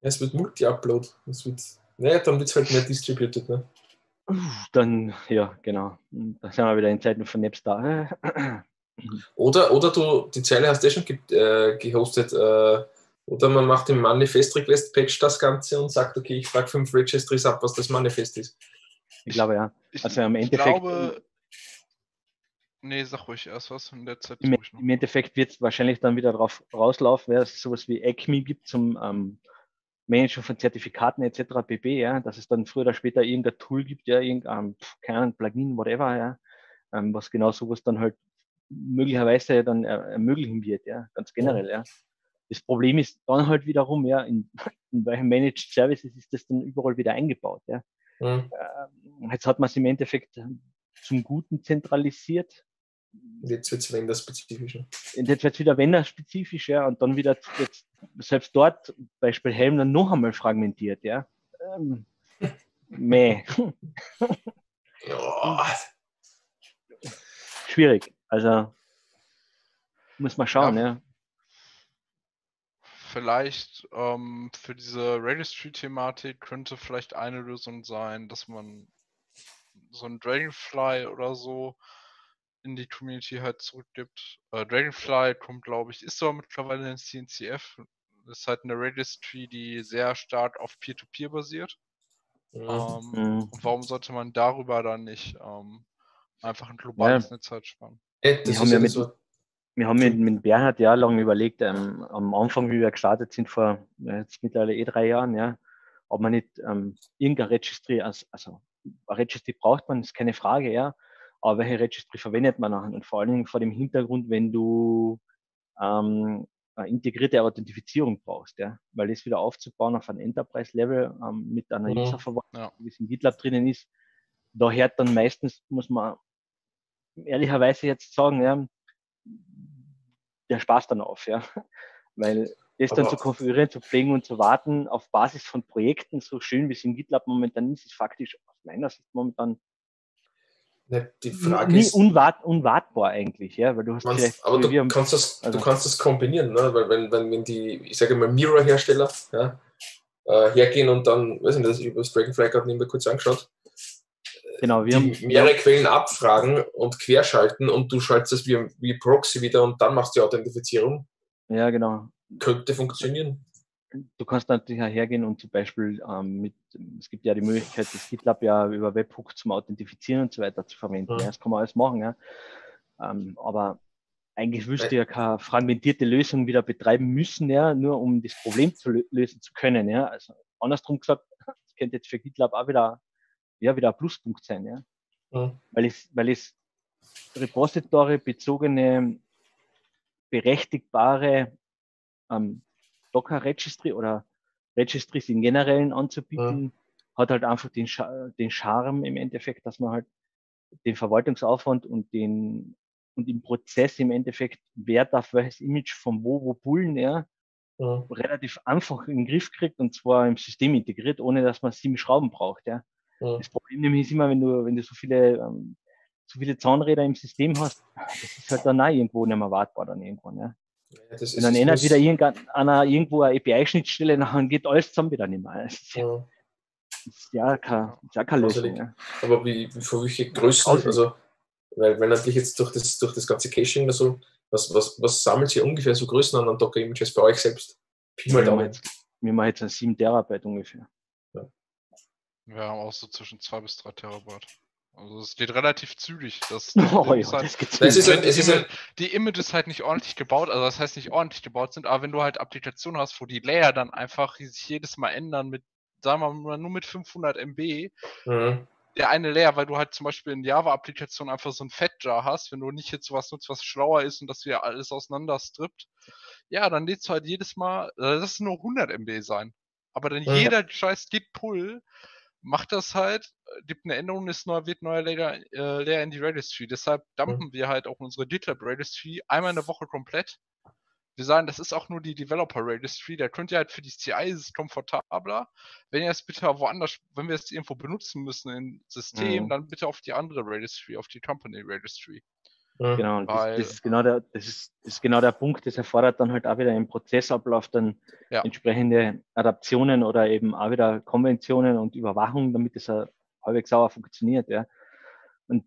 Es wird Multi-Upload. Es wird, naja, dann wird es halt mehr distributed. Ne? Dann, ja, genau. Da sind wir wieder in Zeiten von Napstar. Oder, oder du, die Zeile hast du eh schon ge äh, gehostet, äh, oder man macht im Manifest-Request, patcht das Ganze und sagt, okay, ich frage fünf Registries ab, was das Manifest ist. Ich glaube, ja. ich, Also im ich Endeffekt, glaube. Nee, sag ruhig erst was in der Zeit. Im, ich im Endeffekt wird es wahrscheinlich dann wieder darauf rauslaufen, weil es sowas wie ECMI gibt zum ähm, Managen von Zertifikaten etc. pp. Ja, dass es dann früher oder später irgendein Tool gibt, ja, irgendein, keine Ahnung, Plugin, whatever, ja, ähm, was genau sowas dann halt möglicherweise dann er, ermöglichen wird, ja, ganz generell, ja. Das Problem ist dann halt wiederum, ja, in, in welchen Managed Services ist das dann überall wieder eingebaut, ja. Hm. Ähm, jetzt hat man es im Endeffekt zum Guten zentralisiert, Jetzt wird es Vendor-spezifisch. Ne? Jetzt wird es wieder Vendor-spezifisch, ja, und dann wieder jetzt selbst dort, Beispiel Helm, dann noch einmal fragmentiert, ja. Ähm, meh. Ja. Schwierig. Also muss man schauen, Ja. ja. Vielleicht ähm, für diese Registry-Thematik könnte vielleicht eine Lösung sein, dass man so ein Dragonfly oder so in die Community halt zurückgibt. Äh, Dragonfly kommt, glaube ich, ist aber mittlerweile in CNCF. Das ist halt eine Registry, die sehr stark auf Peer-to-Peer basiert. Mhm. Ähm, Mhm. und warum sollte man darüber dann nicht ähm, einfach ein globales Netz halt spannen? Das Wir haben ist ja ja mit- so. Wir haben mit, mit Bernhard jahrelang überlegt, ähm, am Anfang, wie wir gestartet sind, vor jetzt mittlerweile eh drei Jahren, ja, ob man nicht ähm, irgendein Registry, als, also ein Registry braucht man, ist keine Frage, ja, aber welche Registry verwendet man nachher? Und vor allen Dingen vor dem Hintergrund, wenn du ähm, eine integrierte Authentifizierung brauchst, ja, weil das wieder aufzubauen auf ein Enterprise-Level ähm, mit einer Mhm. User-Verwaltung, Ja. wie es in GitLab drinnen ist, da hört dann meistens, muss man ehrlicherweise jetzt sagen, ja, der Spaß dann auf, ja. Weil das dann Aber- zu konfigurieren, zu pflegen und zu warten auf Basis von Projekten, so schön wie es in GitLab momentan ist, ist faktisch aus meiner Sicht momentan Ne, die Frage nie ist, unwart, unwartbar eigentlich, ja, weil du hast Man's, aber du haben- kannst, das, also- du kannst das kombinieren, ne? weil wenn, wenn, wenn die, ich sage mal, Mirror-Hersteller ja, äh, hergehen und dann, weiß nicht, das ich über das Dragonfly gerade nebenbei kurz angeschaut, genau, wir die haben, mehrere Quellen abfragen und querschalten und du schaltest es wie, wie Proxy wieder und dann machst du die Authentifizierung, ja genau, könnte funktionieren. du kannst natürlich auch hergehen und zum Beispiel ähm, mit, es gibt ja die Möglichkeit, das GitLab ja über Webhook zum Authentifizieren und so weiter zu verwenden. Mhm. Ja, das kann man alles machen, ja. Ähm, aber eigentlich du ja keine fragmentierte Lösung wieder betreiben müssen, ja, nur um das Problem zu lö lösen zu können, ja. Also andersrum gesagt, das könnte jetzt für GitLab auch wieder, ja, wieder ein Pluspunkt sein, ja. Mhm. Weil es, weil es Repository bezogene berechtigbare ähm, Docker Registry oder Registries in generellen anzubieten, hat halt einfach den, den Charme im Endeffekt, dass man halt den Verwaltungsaufwand und den und im Prozess im Endeffekt, wer darf welches Image von wo, wo pullen, ja, Mhm. relativ einfach in den Griff kriegt und zwar im System integriert, ohne dass man sieben Schrauben braucht, ja. Mhm. Das Problem nämlich ist immer, wenn du, wenn du so viele, ähm, so viele Zahnräder im System hast, das ist halt dann auch irgendwo nicht mehr wartbar dann irgendwann, ja. Ja, das Und dann ändert wieder irgendeiner irgendwo eine API-Schnittstelle, dann geht alles zusammen wieder nicht mehr. Das ist ja, Mhm. das ist ja keine, das ist ja keine Lösung. Ja. Aber wie, wie für welche Größen, also, weil, weil natürlich jetzt durch das, durch das ganze Caching oder so, was, was, was sammelt ihr ungefähr so Größen an an Docker-Images bei euch selbst? Pi mal Wir machen Daumen. jetzt, wir machen jetzt eine 7 Terabyte ungefähr. Wir haben auch so zwischen 2 bis 3 Terabyte. Also es geht relativ zügig. Das Oh ja, halt, das geht Das ist halt, ist halt, die Images halt nicht ordentlich gebaut, also das heißt nicht ordentlich gebaut sind, aber wenn du halt Applikationen hast, wo die Layer dann einfach sich jedes Mal ändern mit, sagen wir mal, nur mit 500 MB, mhm. der eine Layer, weil du halt zum Beispiel in Java-Applikationen einfach so ein Fat-Jar hast, wenn du nicht jetzt sowas nutzt, was schlauer ist und das wieder alles auseinander strippt, ja, dann lädst du halt jedes Mal, äh, das ist nur 100 MB sein. Aber dann Ja. jeder scheiß Git-Pull macht das halt, äh, gibt eine Änderung, ist neu, wird neuer Layer, äh, Layer in die Registry. Deshalb dumpen wir halt auch unsere GitLab Registry einmal in der Woche komplett. Wir sagen, das ist auch nur die Developer Registry. Da könnt ihr halt für die CI ist es komfortabler. Wenn ihr es bitte woanders, wenn wir es irgendwo benutzen müssen im System, Mhm. dann bitte auf die andere Registry, auf die Company Registry. Mhm. Genau, und das, Weil- das, ist genau der, das, ist, das ist genau der Punkt, das erfordert dann halt auch wieder im Prozessablauf dann Ja. entsprechende Adaptionen oder eben auch wieder Konventionen und Überwachung, damit es auch halbwegs sauer funktioniert. Ja. Und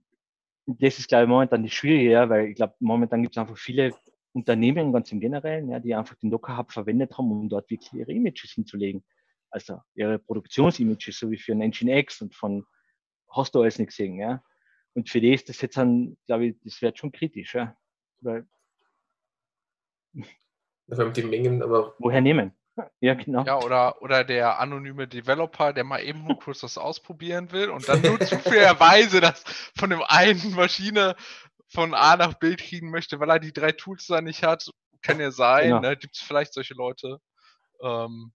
das ist, glaube ich, momentan das Schwierige, ja, weil ich glaube, momentan gibt es einfach viele Unternehmen, ganz im Generellen, ja, die einfach den Docker Hub verwendet haben, um dort wirklich ihre Images hinzulegen. Also ihre Produktionsimages, so wie für ein Nginx und von hast du alles nicht gesehen, ja. Und für die ist das jetzt dann, glaube ich, das wird schon kritisch, ja. Weil, Wir haben die Mengen, aber woher nehmen? Ja, genau. Ja, oder, oder der anonyme Developer, der mal eben nur kurz was ausprobieren will und dann nur zufälligerweise das von dem einen Maschine von A nach B kriegen möchte, weil er die drei Tools da nicht hat. Kann ja sein, Genau. ne? gibt es vielleicht solche Leute. Ähm,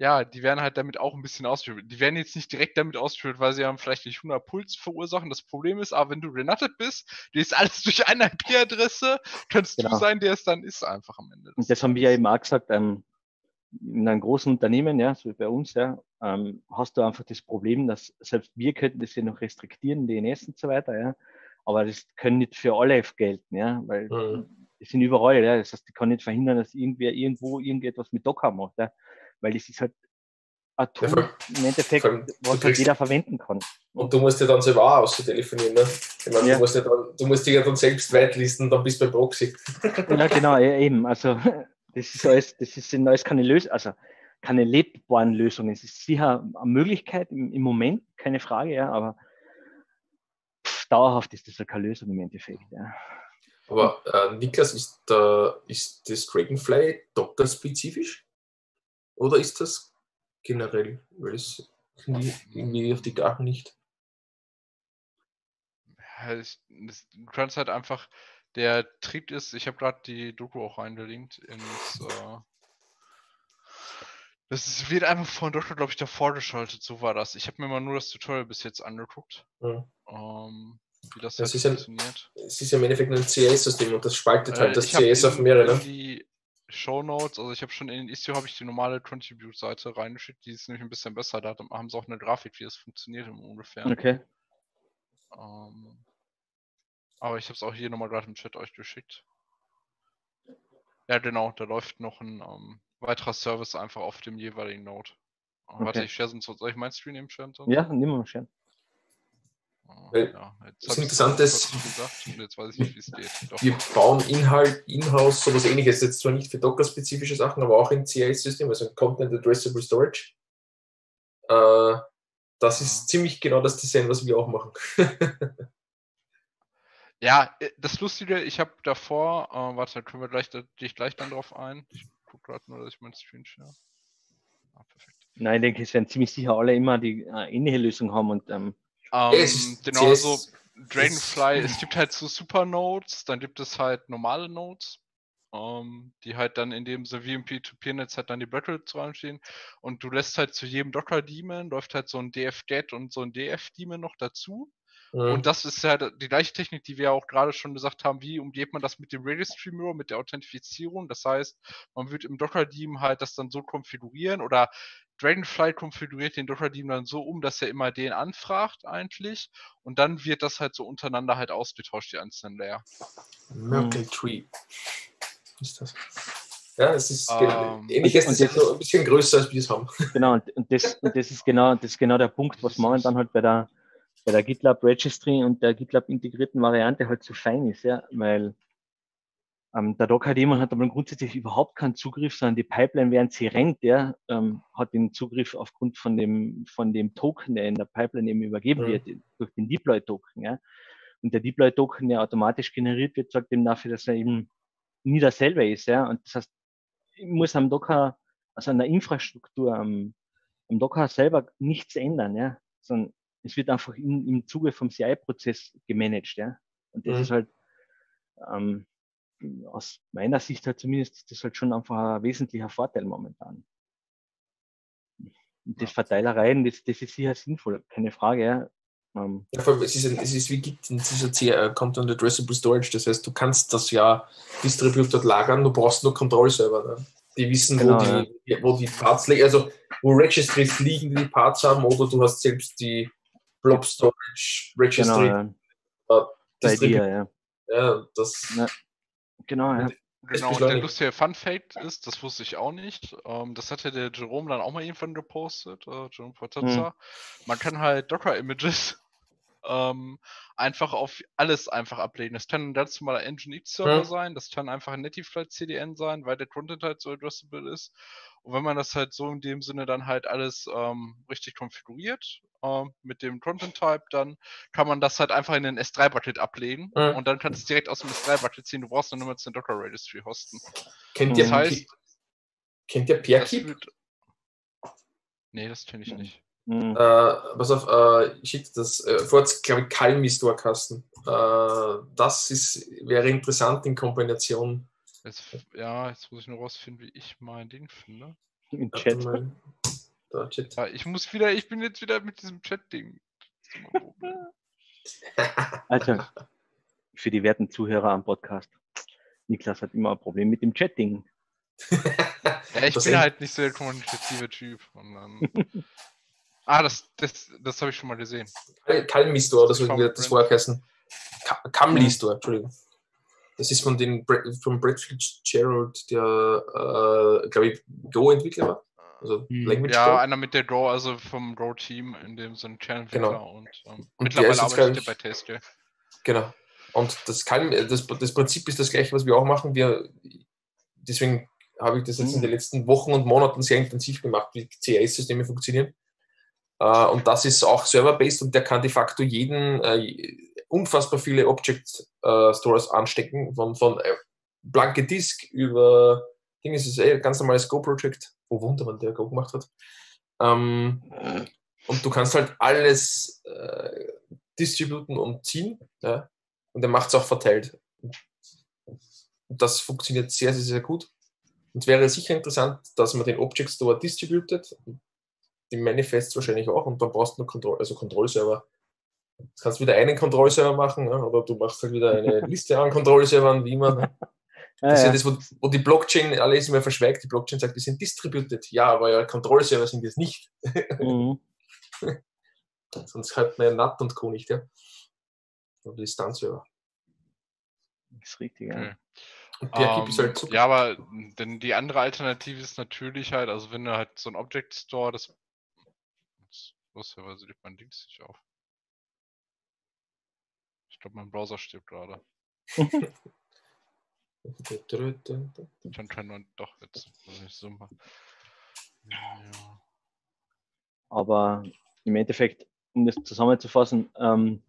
ja, die werden halt damit auch ein bisschen ausgeführt. Die werden jetzt nicht direkt damit ausgeführt, weil sie haben vielleicht nicht 100 Puls verursachen. Das Problem ist aber, wenn du renutted bist, du ist alles durch eine IP-Adresse, kannst genau. du sein, der es dann ist, einfach am Ende. Und das haben wir ja eben auch gesagt, ähm, in einem großen Unternehmen, ja, so wie bei uns, ja, ähm, hast du einfach das Problem, dass selbst wir könnten das ja noch restriktieren, DNS und so weiter, ja, aber das können nicht für alle gelten, ja, weil mhm. die sind überall, ja, das heißt, die kann nicht verhindern, dass irgendwer irgendwo irgendetwas mit Docker macht, ja weil das ist halt ein Tool ja, im Endeffekt, was halt jeder verwenden kann. Und du musst ja dann selber auch austelefonieren. Ne? Ich meine, ja. du, musst ja dann, du musst dich ja dann selbst weitlisten, dann bist du bei Proxy. ja, genau, eben. Also das ist alles, das ist alles keine Lösung, also keine lebbaren Lösungen. Es ist sicher eine Möglichkeit im, im Moment, keine Frage, ja, aber pff, dauerhaft ist das ja keine Lösung im Endeffekt. Ja. Aber äh, Niklas, ist, da, ist das Dragonfly Docker-spezifisch? Oder ist das generell? Weil es irgendwie auf die Garten nicht. Ja, ich, das, halt einfach, der Trick ist, ich habe gerade die Doku auch reingelinkt ins. Äh, das wird einfach von Doktor, glaube ich, davor geschaltet, so war das. Ich habe mir mal nur das Tutorial bis jetzt angeguckt. Ja. Ähm, wie das, das halt funktioniert. Ein, es ist ja im Endeffekt ein CS-System und das spaltet halt äh, das CS auf mehrere. Ne? Show Notes, also ich habe schon in den Istio habe ich die normale Contribute-Seite reingeschickt, die ist nämlich ein bisschen besser. Da haben sie auch eine Grafik, wie es funktioniert im ungefähr. Okay. Ähm, aber ich habe es auch hier nochmal gerade im Chat euch geschickt. Ja, genau, da läuft noch ein ähm, weiterer Service einfach auf dem jeweiligen Node. Okay. Warte, ich share sonst, soll ich mein Screen eben sharen? Ja, nimm mal sharen. Weil ja, das Interessante ist, wir bauen Inhalt in-house, sowas ähnliches, jetzt zwar nicht für Docker-spezifische Sachen, aber auch im CI-System, also in Content Addressable Storage. Äh, das ist ziemlich genau das Design, was wir auch machen. ja, äh, das Lustige, ich habe davor, äh, warte, da können wir gleich, da gehe ich gleich dann drauf ein. Ich gucke gerade nur, dass ich meinen Screen share. Ah, perfekt. Nein, ich denke, es werden ziemlich sicher alle immer die äh, ähnliche Lösung haben und ähm, ähm, genau so Dragonfly, es gibt halt so Supernodes, dann gibt es halt normale Nodes, ähm, die halt dann in dem so wie im P2P-Netz halt dann die Blöcke reinstehen und du lässt halt zu jedem Docker-Daemon läuft halt so ein df-get und so ein df-Daemon noch dazu. Mhm. Und das ist ja die gleiche Technik, die wir auch gerade schon gesagt haben, wie umgeht man das mit dem Registry Mirror, mit der Authentifizierung. Das heißt, man wird im Docker-Daemon halt das dann so konfigurieren oder Dragonfly konfiguriert den Docker-Daemon dann so um, dass er immer den anfragt eigentlich und dann wird das halt so untereinander halt ausgetauscht, die einzelnen Layer. Merkle Tree ist das. Ja, es ist ähm, ähnlich, ist das so ein bisschen größer, als wir es haben. Genau, und, und, das, und das, ist genau, das ist genau der Punkt, was momentan halt bei der, bei der GitLab Registry und der GitLab integrierten Variante halt so fein ist, ja, weil ähm, der Docker-Daemon hat aber grundsätzlich überhaupt keinen Zugriff, sondern die Pipeline, während sie rennt, der ähm, hat den Zugriff aufgrund von dem, von dem Token, der in der Pipeline eben übergeben mhm. wird, durch den Deploy-Token. Ja. Und der Deploy-Token, der automatisch generiert wird, sagt dem dafür, dass er eben nie dasselbe ist. Ja. Und das heißt, ich muss am Docker, also an der Infrastruktur, am, am Docker selber nichts ändern, ja, sondern es wird einfach in, im Zuge vom CI-Prozess gemanagt. Ja. Und das mhm. ist halt, ähm, aus meiner Sicht halt zumindest ist das halt schon einfach ein wesentlicher Vorteil momentan. Und das Verteilereien, das, das ist sicher sinnvoll, keine Frage. Ja. Ähm, ja, vor allem, es ist, ein, es ist wie Git, dieser CR, Content Addressable Storage, das heißt, du kannst das ja distributed lagern, du brauchst nur Kontrollserver. Ne? Die wissen, genau, wo, die, ja. wo die Parts liegen, also wo Registries liegen, die die Parts haben, oder du hast selbst die Blob Storage Registry. Genau, ja. Äh, Bei dir, ja. Ja, das. Ja. Genau, ja. Genau, und der lustige Fun Fact ist, das wusste ich auch nicht, ähm, das hatte der Jerome dann auch mal irgendwann gepostet, äh, Jerome Potazza. Mhm. Man kann halt Docker-Images ähm, einfach auf alles einfach ablegen. Das kann ein ganz normaler Nginx-Server mhm. sein, das kann einfach ein Netiflight CDN sein, weil der Content halt so addressable ist. Und wenn man das halt so in dem Sinne dann halt alles ähm, richtig konfiguriert äh, mit dem Content Type, dann kann man das halt einfach in den S3-Bucket ablegen mhm. und dann kannst du es direkt aus dem S3-Bucket ziehen. Du brauchst nur jetzt den Docker Registry hosten. Kennt ihr, heißt, kennt ihr PeerKeep? Nee, das kenne ich nicht. Mhm. Äh, pass auf, äh, ich schicke das. Äh, vor, glaube ich, Calmi Storekasten. Äh, das ist, wäre interessant in Kombination Jetzt, ja, jetzt muss ich nur rausfinden, wie ich mein Ding finde. Im Chat. mal. Da, Chat. Ja, ich muss wieder, ich bin jetzt wieder mit diesem Chat-Ding. Problem. Also, für die werten Zuhörer am Podcast. Niklas hat immer ein Problem mit dem Chatting. Ja, ich Das bin halt nicht so der kommunikative Typ. Und dann... ah, das, das, das habe ich schon mal gesehen. Kal- Calmi Store oder so hat das vorher geheißen. Ka- Camly Store, Entschuldigung. Das ist von den von Brad Fitzgerald, der, äh, glaube ich, Go-Entwickler war. Also Hm. Language Ja, Go. einer mit der Grow, also vom Grow-Team, in dem so ein Channel-Entwickler Genau. und, ähm, Und mittlerweile arbeitet er bei Taste. Genau. Und das, kann, das, das Prinzip ist das gleiche, was wir auch machen. Wir, deswegen habe ich das jetzt in Mhm. den letzten Wochen und Monaten sehr intensiv gemacht, wie CIS-Systeme funktionieren. Äh, und das ist auch server-based und der kann de facto jeden äh, unfassbar viele Object äh, Stores anstecken, von, von blanke Disk über Ding ist es eh ein ganz normales Go-Project. Oh, Wunder, wann der Go gemacht hat. Ähm, und du kannst halt alles äh, distributen und ziehen. Ja? Und er macht es auch verteilt. Und das funktioniert sehr, sehr, sehr gut. Und es wäre sicher interessant, dass man den Object Store distributed, die Manifests wahrscheinlich auch, und dann brauchst du nur Kontroll, also Kontrollserver. Jetzt kannst du wieder einen Kontrollserver machen, ja? oder du machst halt wieder eine Liste an Kontrollservern, wie man. Ne? Das ist ja ja. das, wo, die Blockchain alles immer verschweigt. Die Blockchain sagt, wir sind distributed. Ja, aber ja, Kontrollserver sind es nicht. Mhm. Sonst hat man ja NAT und Co. nicht, ja. Und die Distanzserver. Das ist richtig, ja. Okay. Und der gibt es Ähm, halt. Ja, aber denn die andere Alternative ist natürlich halt, also wenn du halt so ein Object Store, das. Lustigerweise liegt mein Dings nicht auf. Ich glaube, mein Browser stirbt gerade. Ich anscheinend doch jetzt. So machen. Ja. Aber im Endeffekt, um das zusammenzufassen, ähm,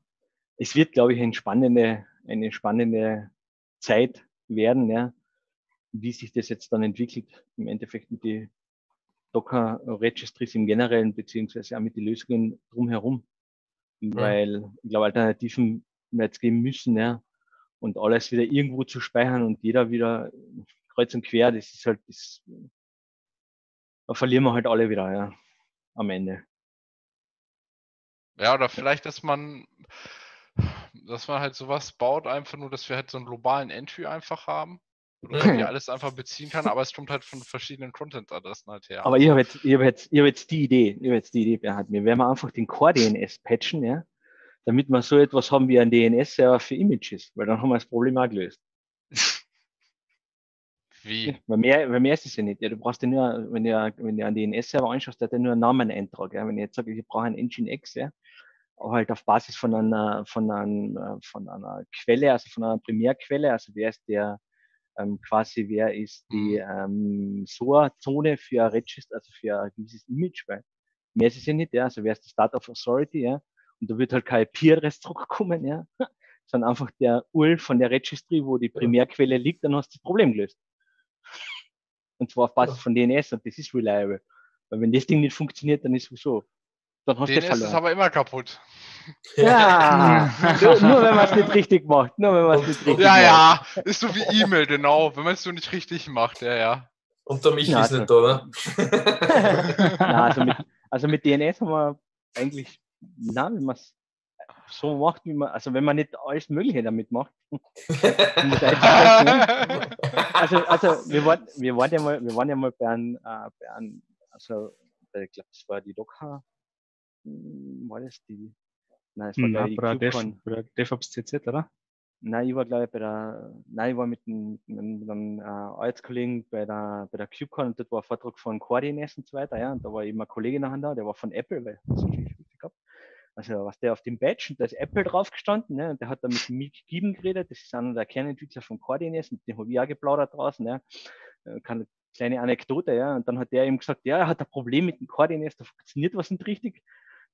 es wird, glaube ich, eine spannende, eine spannende Zeit werden, ja, wie sich das jetzt dann entwickelt, im Endeffekt mit den Docker Registries im Generellen, beziehungsweise auch mit den Lösungen drumherum. Weil ich glaube, Alternativen wird es geben müssen, ja. Und alles wieder irgendwo zu speichern und jeder wieder kreuz und quer, das ist halt, das, da verlieren wir halt alle wieder, ja, am Ende. Ja, oder vielleicht, dass man, dass man halt sowas baut, einfach nur, dass wir halt so einen globalen Entry einfach haben. Man hier alles einfach beziehen kann, aber es kommt halt von verschiedenen Content-Adressen halt her. Aber ich habe jetzt, ich hab jetzt, ich hab jetzt die Idee, ich hab jetzt die Idee, Bernhard. Wir werden einfach den Core-DNS patchen, ja, damit wir so etwas haben wie ein DNS-Server für Images, weil dann haben wir das Problem auch gelöst. Wie? Weil mehr, weil mehr ist es ja nicht. Ja, du brauchst ja nur, wenn du, wenn du einen DNS-Server anschaust, der hat ja nur einen Namen-Eintrag. Ja. Wenn ich jetzt sage, ich brauche einen Nginx, ja, aber halt auf Basis von einer, von einer, von einer Quelle, also von einer Primärquelle, also wer ist der, ähm, quasi, wer ist die ähm, SOA-Zone für ein Register, also für ein gewisses Image, weil mehr ist es ja nicht, ja, also wer ist die Start of Authority, ja, und da wird halt kein IP-Adress zurückkommen, ja, sondern einfach der URL von der Registry, wo die Primärquelle liegt, dann hast du das Problem gelöst. Und zwar auf Basis Ja. von DNS und das ist reliable. Weil wenn das Ding nicht funktioniert, dann ist sowieso, dann hast du DNS ist verloren. aber immer kaputt. Ja, nur, nur wenn man es nicht richtig macht. Nur wenn man es nicht richtig Ja, macht. ja, ist so wie E-Mail, genau. Wenn man es so nicht richtig macht, ja, ja. Und der Michi Ja, ist nicht da, ne? Na, also, mit, also mit DNS haben wir eigentlich, na, wenn man es so macht, wie man, also wenn man nicht alles Mögliche damit macht. also, also wir waren, wir waren ja mal, wir waren ja mal bei einem, äh, bei einem also ich glaube, das war die Docker, hm, war das die? Nein, es war Na, ich bei der. Dev, bei DevOps CZ, oder? Nein, ich war glaube ich bei der, nein, ich war mit einem, mit einem, äh, Arbeitskollegen bei der, bei der KubeCon und dort war ein Vortrag von CoreDNS und so weiter, ja, und da war eben ein Kollege nachher da, der war von Apple, weil das natürlich wichtig gehabt. Also was der auf dem Badge und da ist Apple drauf gestanden, ne, und der hat da mit Mick Gieben geredet, das ist einer der Kernentwickler von CoreDNS, mit dem habe ich auch geplaudert draußen, ja, Äh, kann kleine Anekdote, ja, und dann hat der ihm gesagt, ja, er hat ein Problem mit dem CoreDNS, da funktioniert was nicht richtig.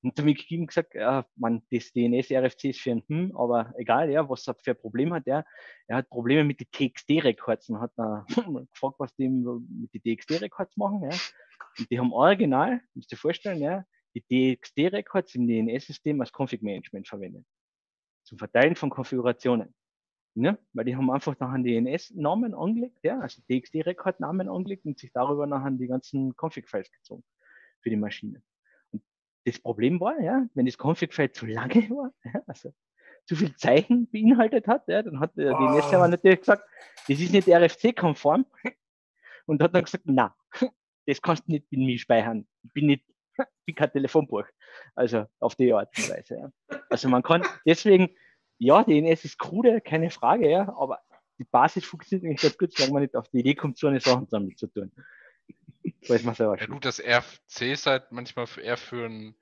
Und der Mick Gieben gesagt, ja, man, das DNS RFC ist für ein Hm, aber egal, ja, was er für ein Problem hat, ja, er hat Probleme mit den TXT-Records und hat dann gefragt, was die mit den TXT-Records machen, ja. Und die haben original, musst du dir vorstellen, ja, die TXT-Records im DNS-System als Config-Management verwendet. Zum Verteilen von Konfigurationen. Ne? Weil die haben einfach nachher DNS-Namen angelegt, ja, also TXT-Rekordnamen angelegt und sich darüber nachher die ganzen Config-Files gezogen für die Maschine. Das Problem war, ja, wenn das Config-File zu lange war, ja, also zu viel Zeichen beinhaltet hat, ja, dann hat der Oh. DNS-Server natürlich gesagt, das ist nicht RFC-konform und hat dann gesagt, na, das kannst du nicht in mir speichern. Ich bin nicht, ich bin kein Telefonbuch. Also auf die Art und Weise. Ja. Also man kann deswegen, ja, DNS ist krude, keine Frage, ja, aber die Basis funktioniert eigentlich ganz gut, solange man nicht auf die Idee kommt, so eine Sache damit zu tun. Weiß man selber Ja schon. gut, dass RFCs halt manchmal für, eher für einen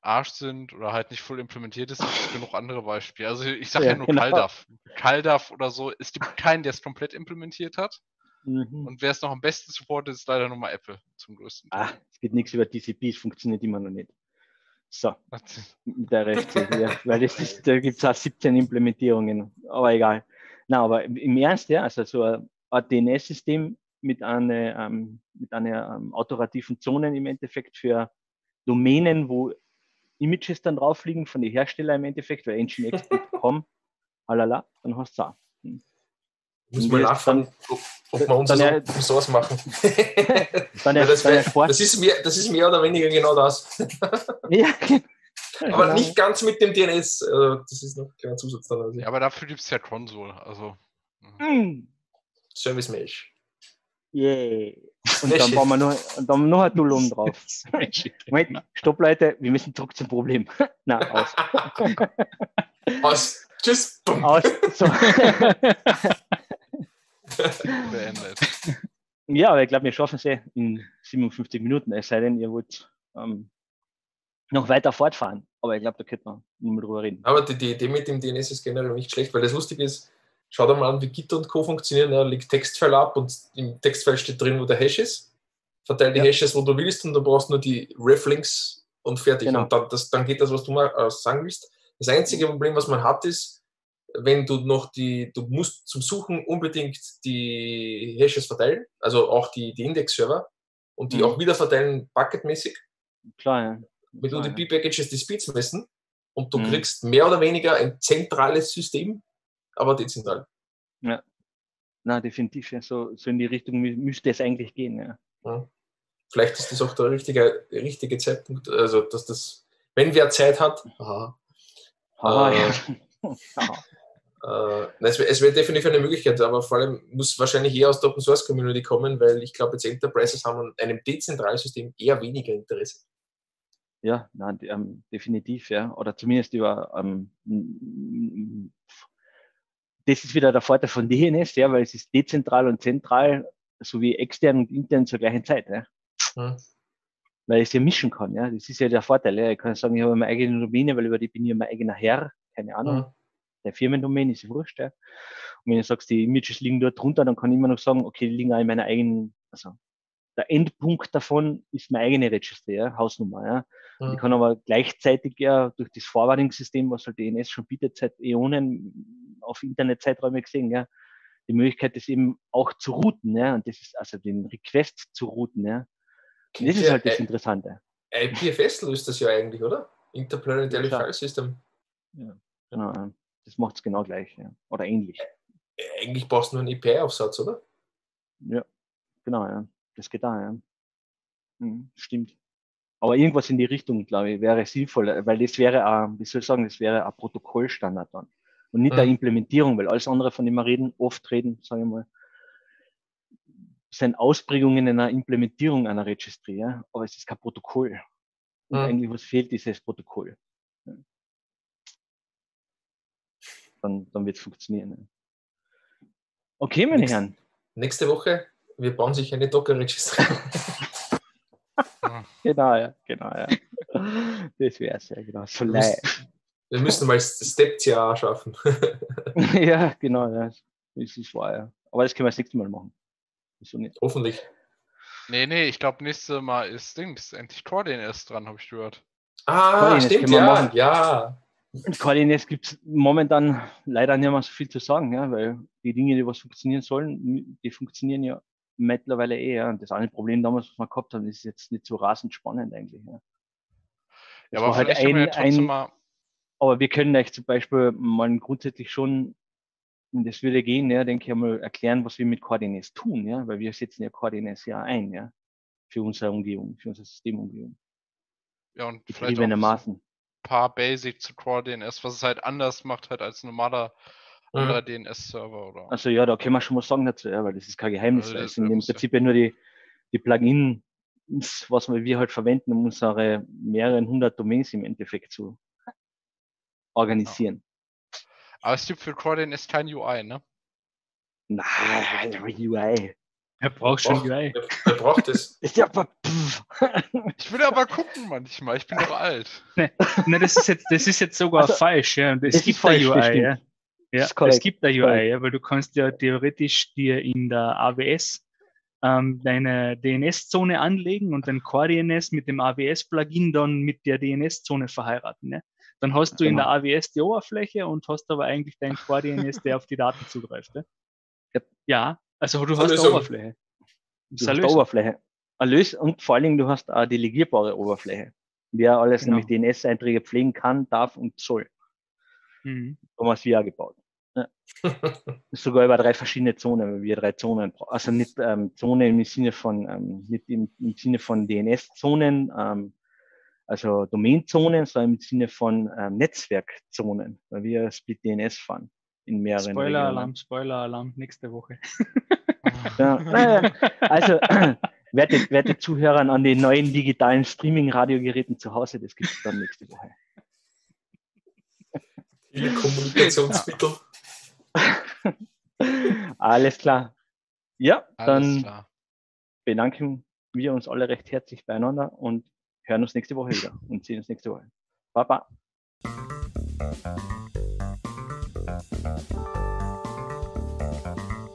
Arsch sind oder halt nicht voll implementiert ist, gibt es genug andere Beispiele. Also ich sage ja, Ja, nur genau. CalDAV. CalDAV oder so, es gibt keinen, der es komplett implementiert hat. Mhm. Und wer es noch am besten supportet, ist leider nur mal Apple zum größten Teil. Ah, es geht nichts über TCP, es funktioniert immer noch nicht. So, mit der RFC, ja, weil das ist, da gibt es auch 17 Implementierungen, aber egal. Na, aber im- Ernst, ja, also so ein, ein DNS-System mit einer, ähm, mit einer ähm, autorativen Zone im Endeffekt für Domänen, wo Images dann drauf liegen von den Herstellern im Endeffekt, weil nginx.com, halala, dann hast du auch. Muss Und mal jetzt nachfragen, ob, ob wir uns dann Open Source machen. Dann Ja, das, wär, das, ist mehr, das ist mehr oder weniger genau das. ja, Aber genau. nicht ganz mit dem DNS. äh, Das ist noch ein kleiner Zusatz dann. Also Ja, aber dafür gibt es ja Console. Also. Mm, Service Mesh. Yeah. Und dann bauen wir noch, und dann noch ein oben drauf. Moment, stopp Leute, wir müssen zurück zum Problem. Na, aus. Aus. Tschüss. Aus. So. Beendet. ja, aber ich glaube, wir schaffen es eh in 57 Minuten, es sei denn, ihr wollt ähm, noch weiter fortfahren. Aber ich glaube, da könnte man nicht mehr drüber reden. Aber die, die Idee mit dem DNS ist generell nicht schlecht, weil das Lustige ist, schau dir mal an, wie Git und Co. funktionieren. Da liegt Textfile ab und im Textfile steht drin, wo der Hash ist. Verteil die Ja. Hashes, wo du willst und du brauchst nur die Reflinks und fertig. Genau. Und dann, das, dann geht das, was du mal äh, sagen willst. Das einzige Problem, was man hat, ist, wenn du noch die, du musst zum Suchen unbedingt die Hashes verteilen, also auch die, die Index-Server und die Mhm. auch wieder verteilen bucketmäßig Klar, ja. wenn du die ja. B-Packages die Speeds messen und du Mhm. kriegst mehr oder weniger ein zentrales System, aber dezentral. Na, definitiv. Ja. So, so in die Richtung mü müsste es eigentlich gehen. Ja. Ja. Vielleicht ist das auch der richtige, richtige Zeitpunkt, also dass das, wenn wer Zeit hat, aha, Haha, Äh, ja. Äh, nein, es wäre wär definitiv eine Möglichkeit, aber vor allem muss wahrscheinlich eher aus der Open Source Community kommen, weil ich glaube, jetzt Enterprises haben an einem dezentralen System eher weniger Interesse. Ja, de- ähm, definitiv, ja. Oder zumindest über ähm, das ist wieder der Vorteil von DNS, ja, weil es ist dezentral und zentral sowie extern und intern zur gleichen Zeit, ja. Hm. Weil ich es ja mischen kann, ja. Das ist ja der Vorteil, ja. Ich kann sagen, ich habe meine eigene Domäne, weil über die bin ich mein eigener Herr, keine Ahnung. Hm. Der Firmendomain ist ja wurscht, ja. Und wenn du sagst, die Images liegen dort drunter, dann kann ich immer noch sagen, okay, die liegen auch in meiner eigenen, also der Endpunkt davon ist meine eigene Registry, ja, Hausnummer, ja. Hm. Ich kann aber gleichzeitig ja durch das Forwarding-System, was halt DNS schon bietet, seit Äonen auf Internetzeiträume gesehen, ja, die Möglichkeit, das eben auch zu routen, ja, und das ist also den Request zu routen, ja. Und das ist halt das Äh, Interessante. IPFS löst das ja eigentlich, oder? Interplanetary Ja. File System. Genau, ja. das macht es genau gleich, ja. Oder ähnlich. Äh, Eigentlich brauchst du nur einen API-Aufsatz, oder? Ja, genau, ja. Das geht da, ja. Mhm, stimmt. Aber irgendwas in die Richtung, glaube ich, wäre sinnvoll, weil das wäre, ein, wie soll ich sagen, das wäre ein Protokollstandard dann. Und nicht eine Mhm. Implementierung, weil alles andere, von dem wir reden, oft reden, sagen wir mal, sind Ausprägungen einer Implementierung einer Registry, ja. Aber es ist kein Protokoll. Und Mhm. eigentlich, was fehlt, ist das Protokoll. Ja. Dann, dann wird es funktionieren. Ja. Okay, meine Nix. Herren. Nächste Woche, wir bauen sich eine Docker-Registry. Genau, ja, genau, ja. Das wäre es ja, genau. So müssen, wir müssen mal Step-CA schaffen. ja, genau, ja. Das ist wahr, ja. Aber das können wir das nächste Mal machen. Nicht? Hoffentlich. Nee, nee, ich glaube, nächste Mal ist Dings endlich Core DNS dran, habe ich gehört. Ah, Coordinates stimmt, ja, machen. ja. Und gibt es momentan leider nicht mehr so viel zu sagen, ja, weil die Dinge, die was funktionieren sollen, die funktionieren ja mittlerweile eh. Ja. Und das eine Problem damals, was wir gehabt haben, ist jetzt nicht so rasend spannend eigentlich. Ja, Ja, aber halt ja ein- trotzdem ein- mal. Aber wir können euch zum Beispiel mal grundsätzlich schon Und das würde gehen, ja, denke ich einmal, erklären, was wir mit Coordinates tun, ja, weil wir setzen ja Coordinates ja ein, ja, für unsere Umgebung, für unsere Systemumgebung. Ja, und vielleicht auch ein paar Basic zu Core DNS, was es halt anders macht halt als ein normaler Mhm. DNS-Server oder. Also ja, da können wir schon was sagen dazu, ja, weil das ist kein Geheimnis. Also das sind im Prinzip ja nur die, die Plugins, was wir halt verwenden, um unsere mehreren hundert Domains im Endeffekt zu organisieren. Aber es gibt für Core DNS kein UI, ne? Nein, UI. Er braucht schon UI. Wer braucht das? Ist ja aber. Ich will aber gucken manchmal, ich bin doch alt. Nein, das ist jetzt, das ist jetzt sogar Also, falsch, ja. Es ist gibt falsch, UI, ja. Ja, ist es gibt da UI, ja, weil du kannst ja theoretisch dir in der AWS ähm, deine DNS-Zone anlegen und dein Core DNS mit dem AWS-Plugin dann mit der DNS-Zone verheiraten. Ne? Dann hast du in Genau. der AWS die Oberfläche und hast aber eigentlich dein Core DNS, der auf die Daten zugreift. Ne? Ja, also du hast eine. Oberfläche. Das Du ist hast eine. Oberfläche. Eine Lös und vor allen Dingen, du hast eine delegierbare Oberfläche. Wer alles Genau. nämlich DNS-Einträge pflegen kann, darf und soll. Mhm. Thomas wir auch gebaut. Ja. Sogar über drei verschiedene Zonen, weil wir drei Zonen brauchen. Also nicht ähm, Zone im Sinne von, ähm, nicht im, im Sinne von DNS-Zonen, ähm, also Domain-Zonen, sondern im Sinne von ähm, Netzwerkzonen, weil wir Split DNS fahren in mehreren Spoiler-Alarm, Spoiler-Alarm, nächste Woche. Ja, naja, also, werte, werte Zuhörer an den neuen digitalen Streaming-Radiogeräten zu Hause, das gibt es dann nächste Woche. Viele Kommunikationsmittel. Alles klar. Ja, Alles dann klar. bedanken wir uns alle recht herzlich beieinander und hören uns nächste Woche wieder und sehen uns nächste Woche. Baba.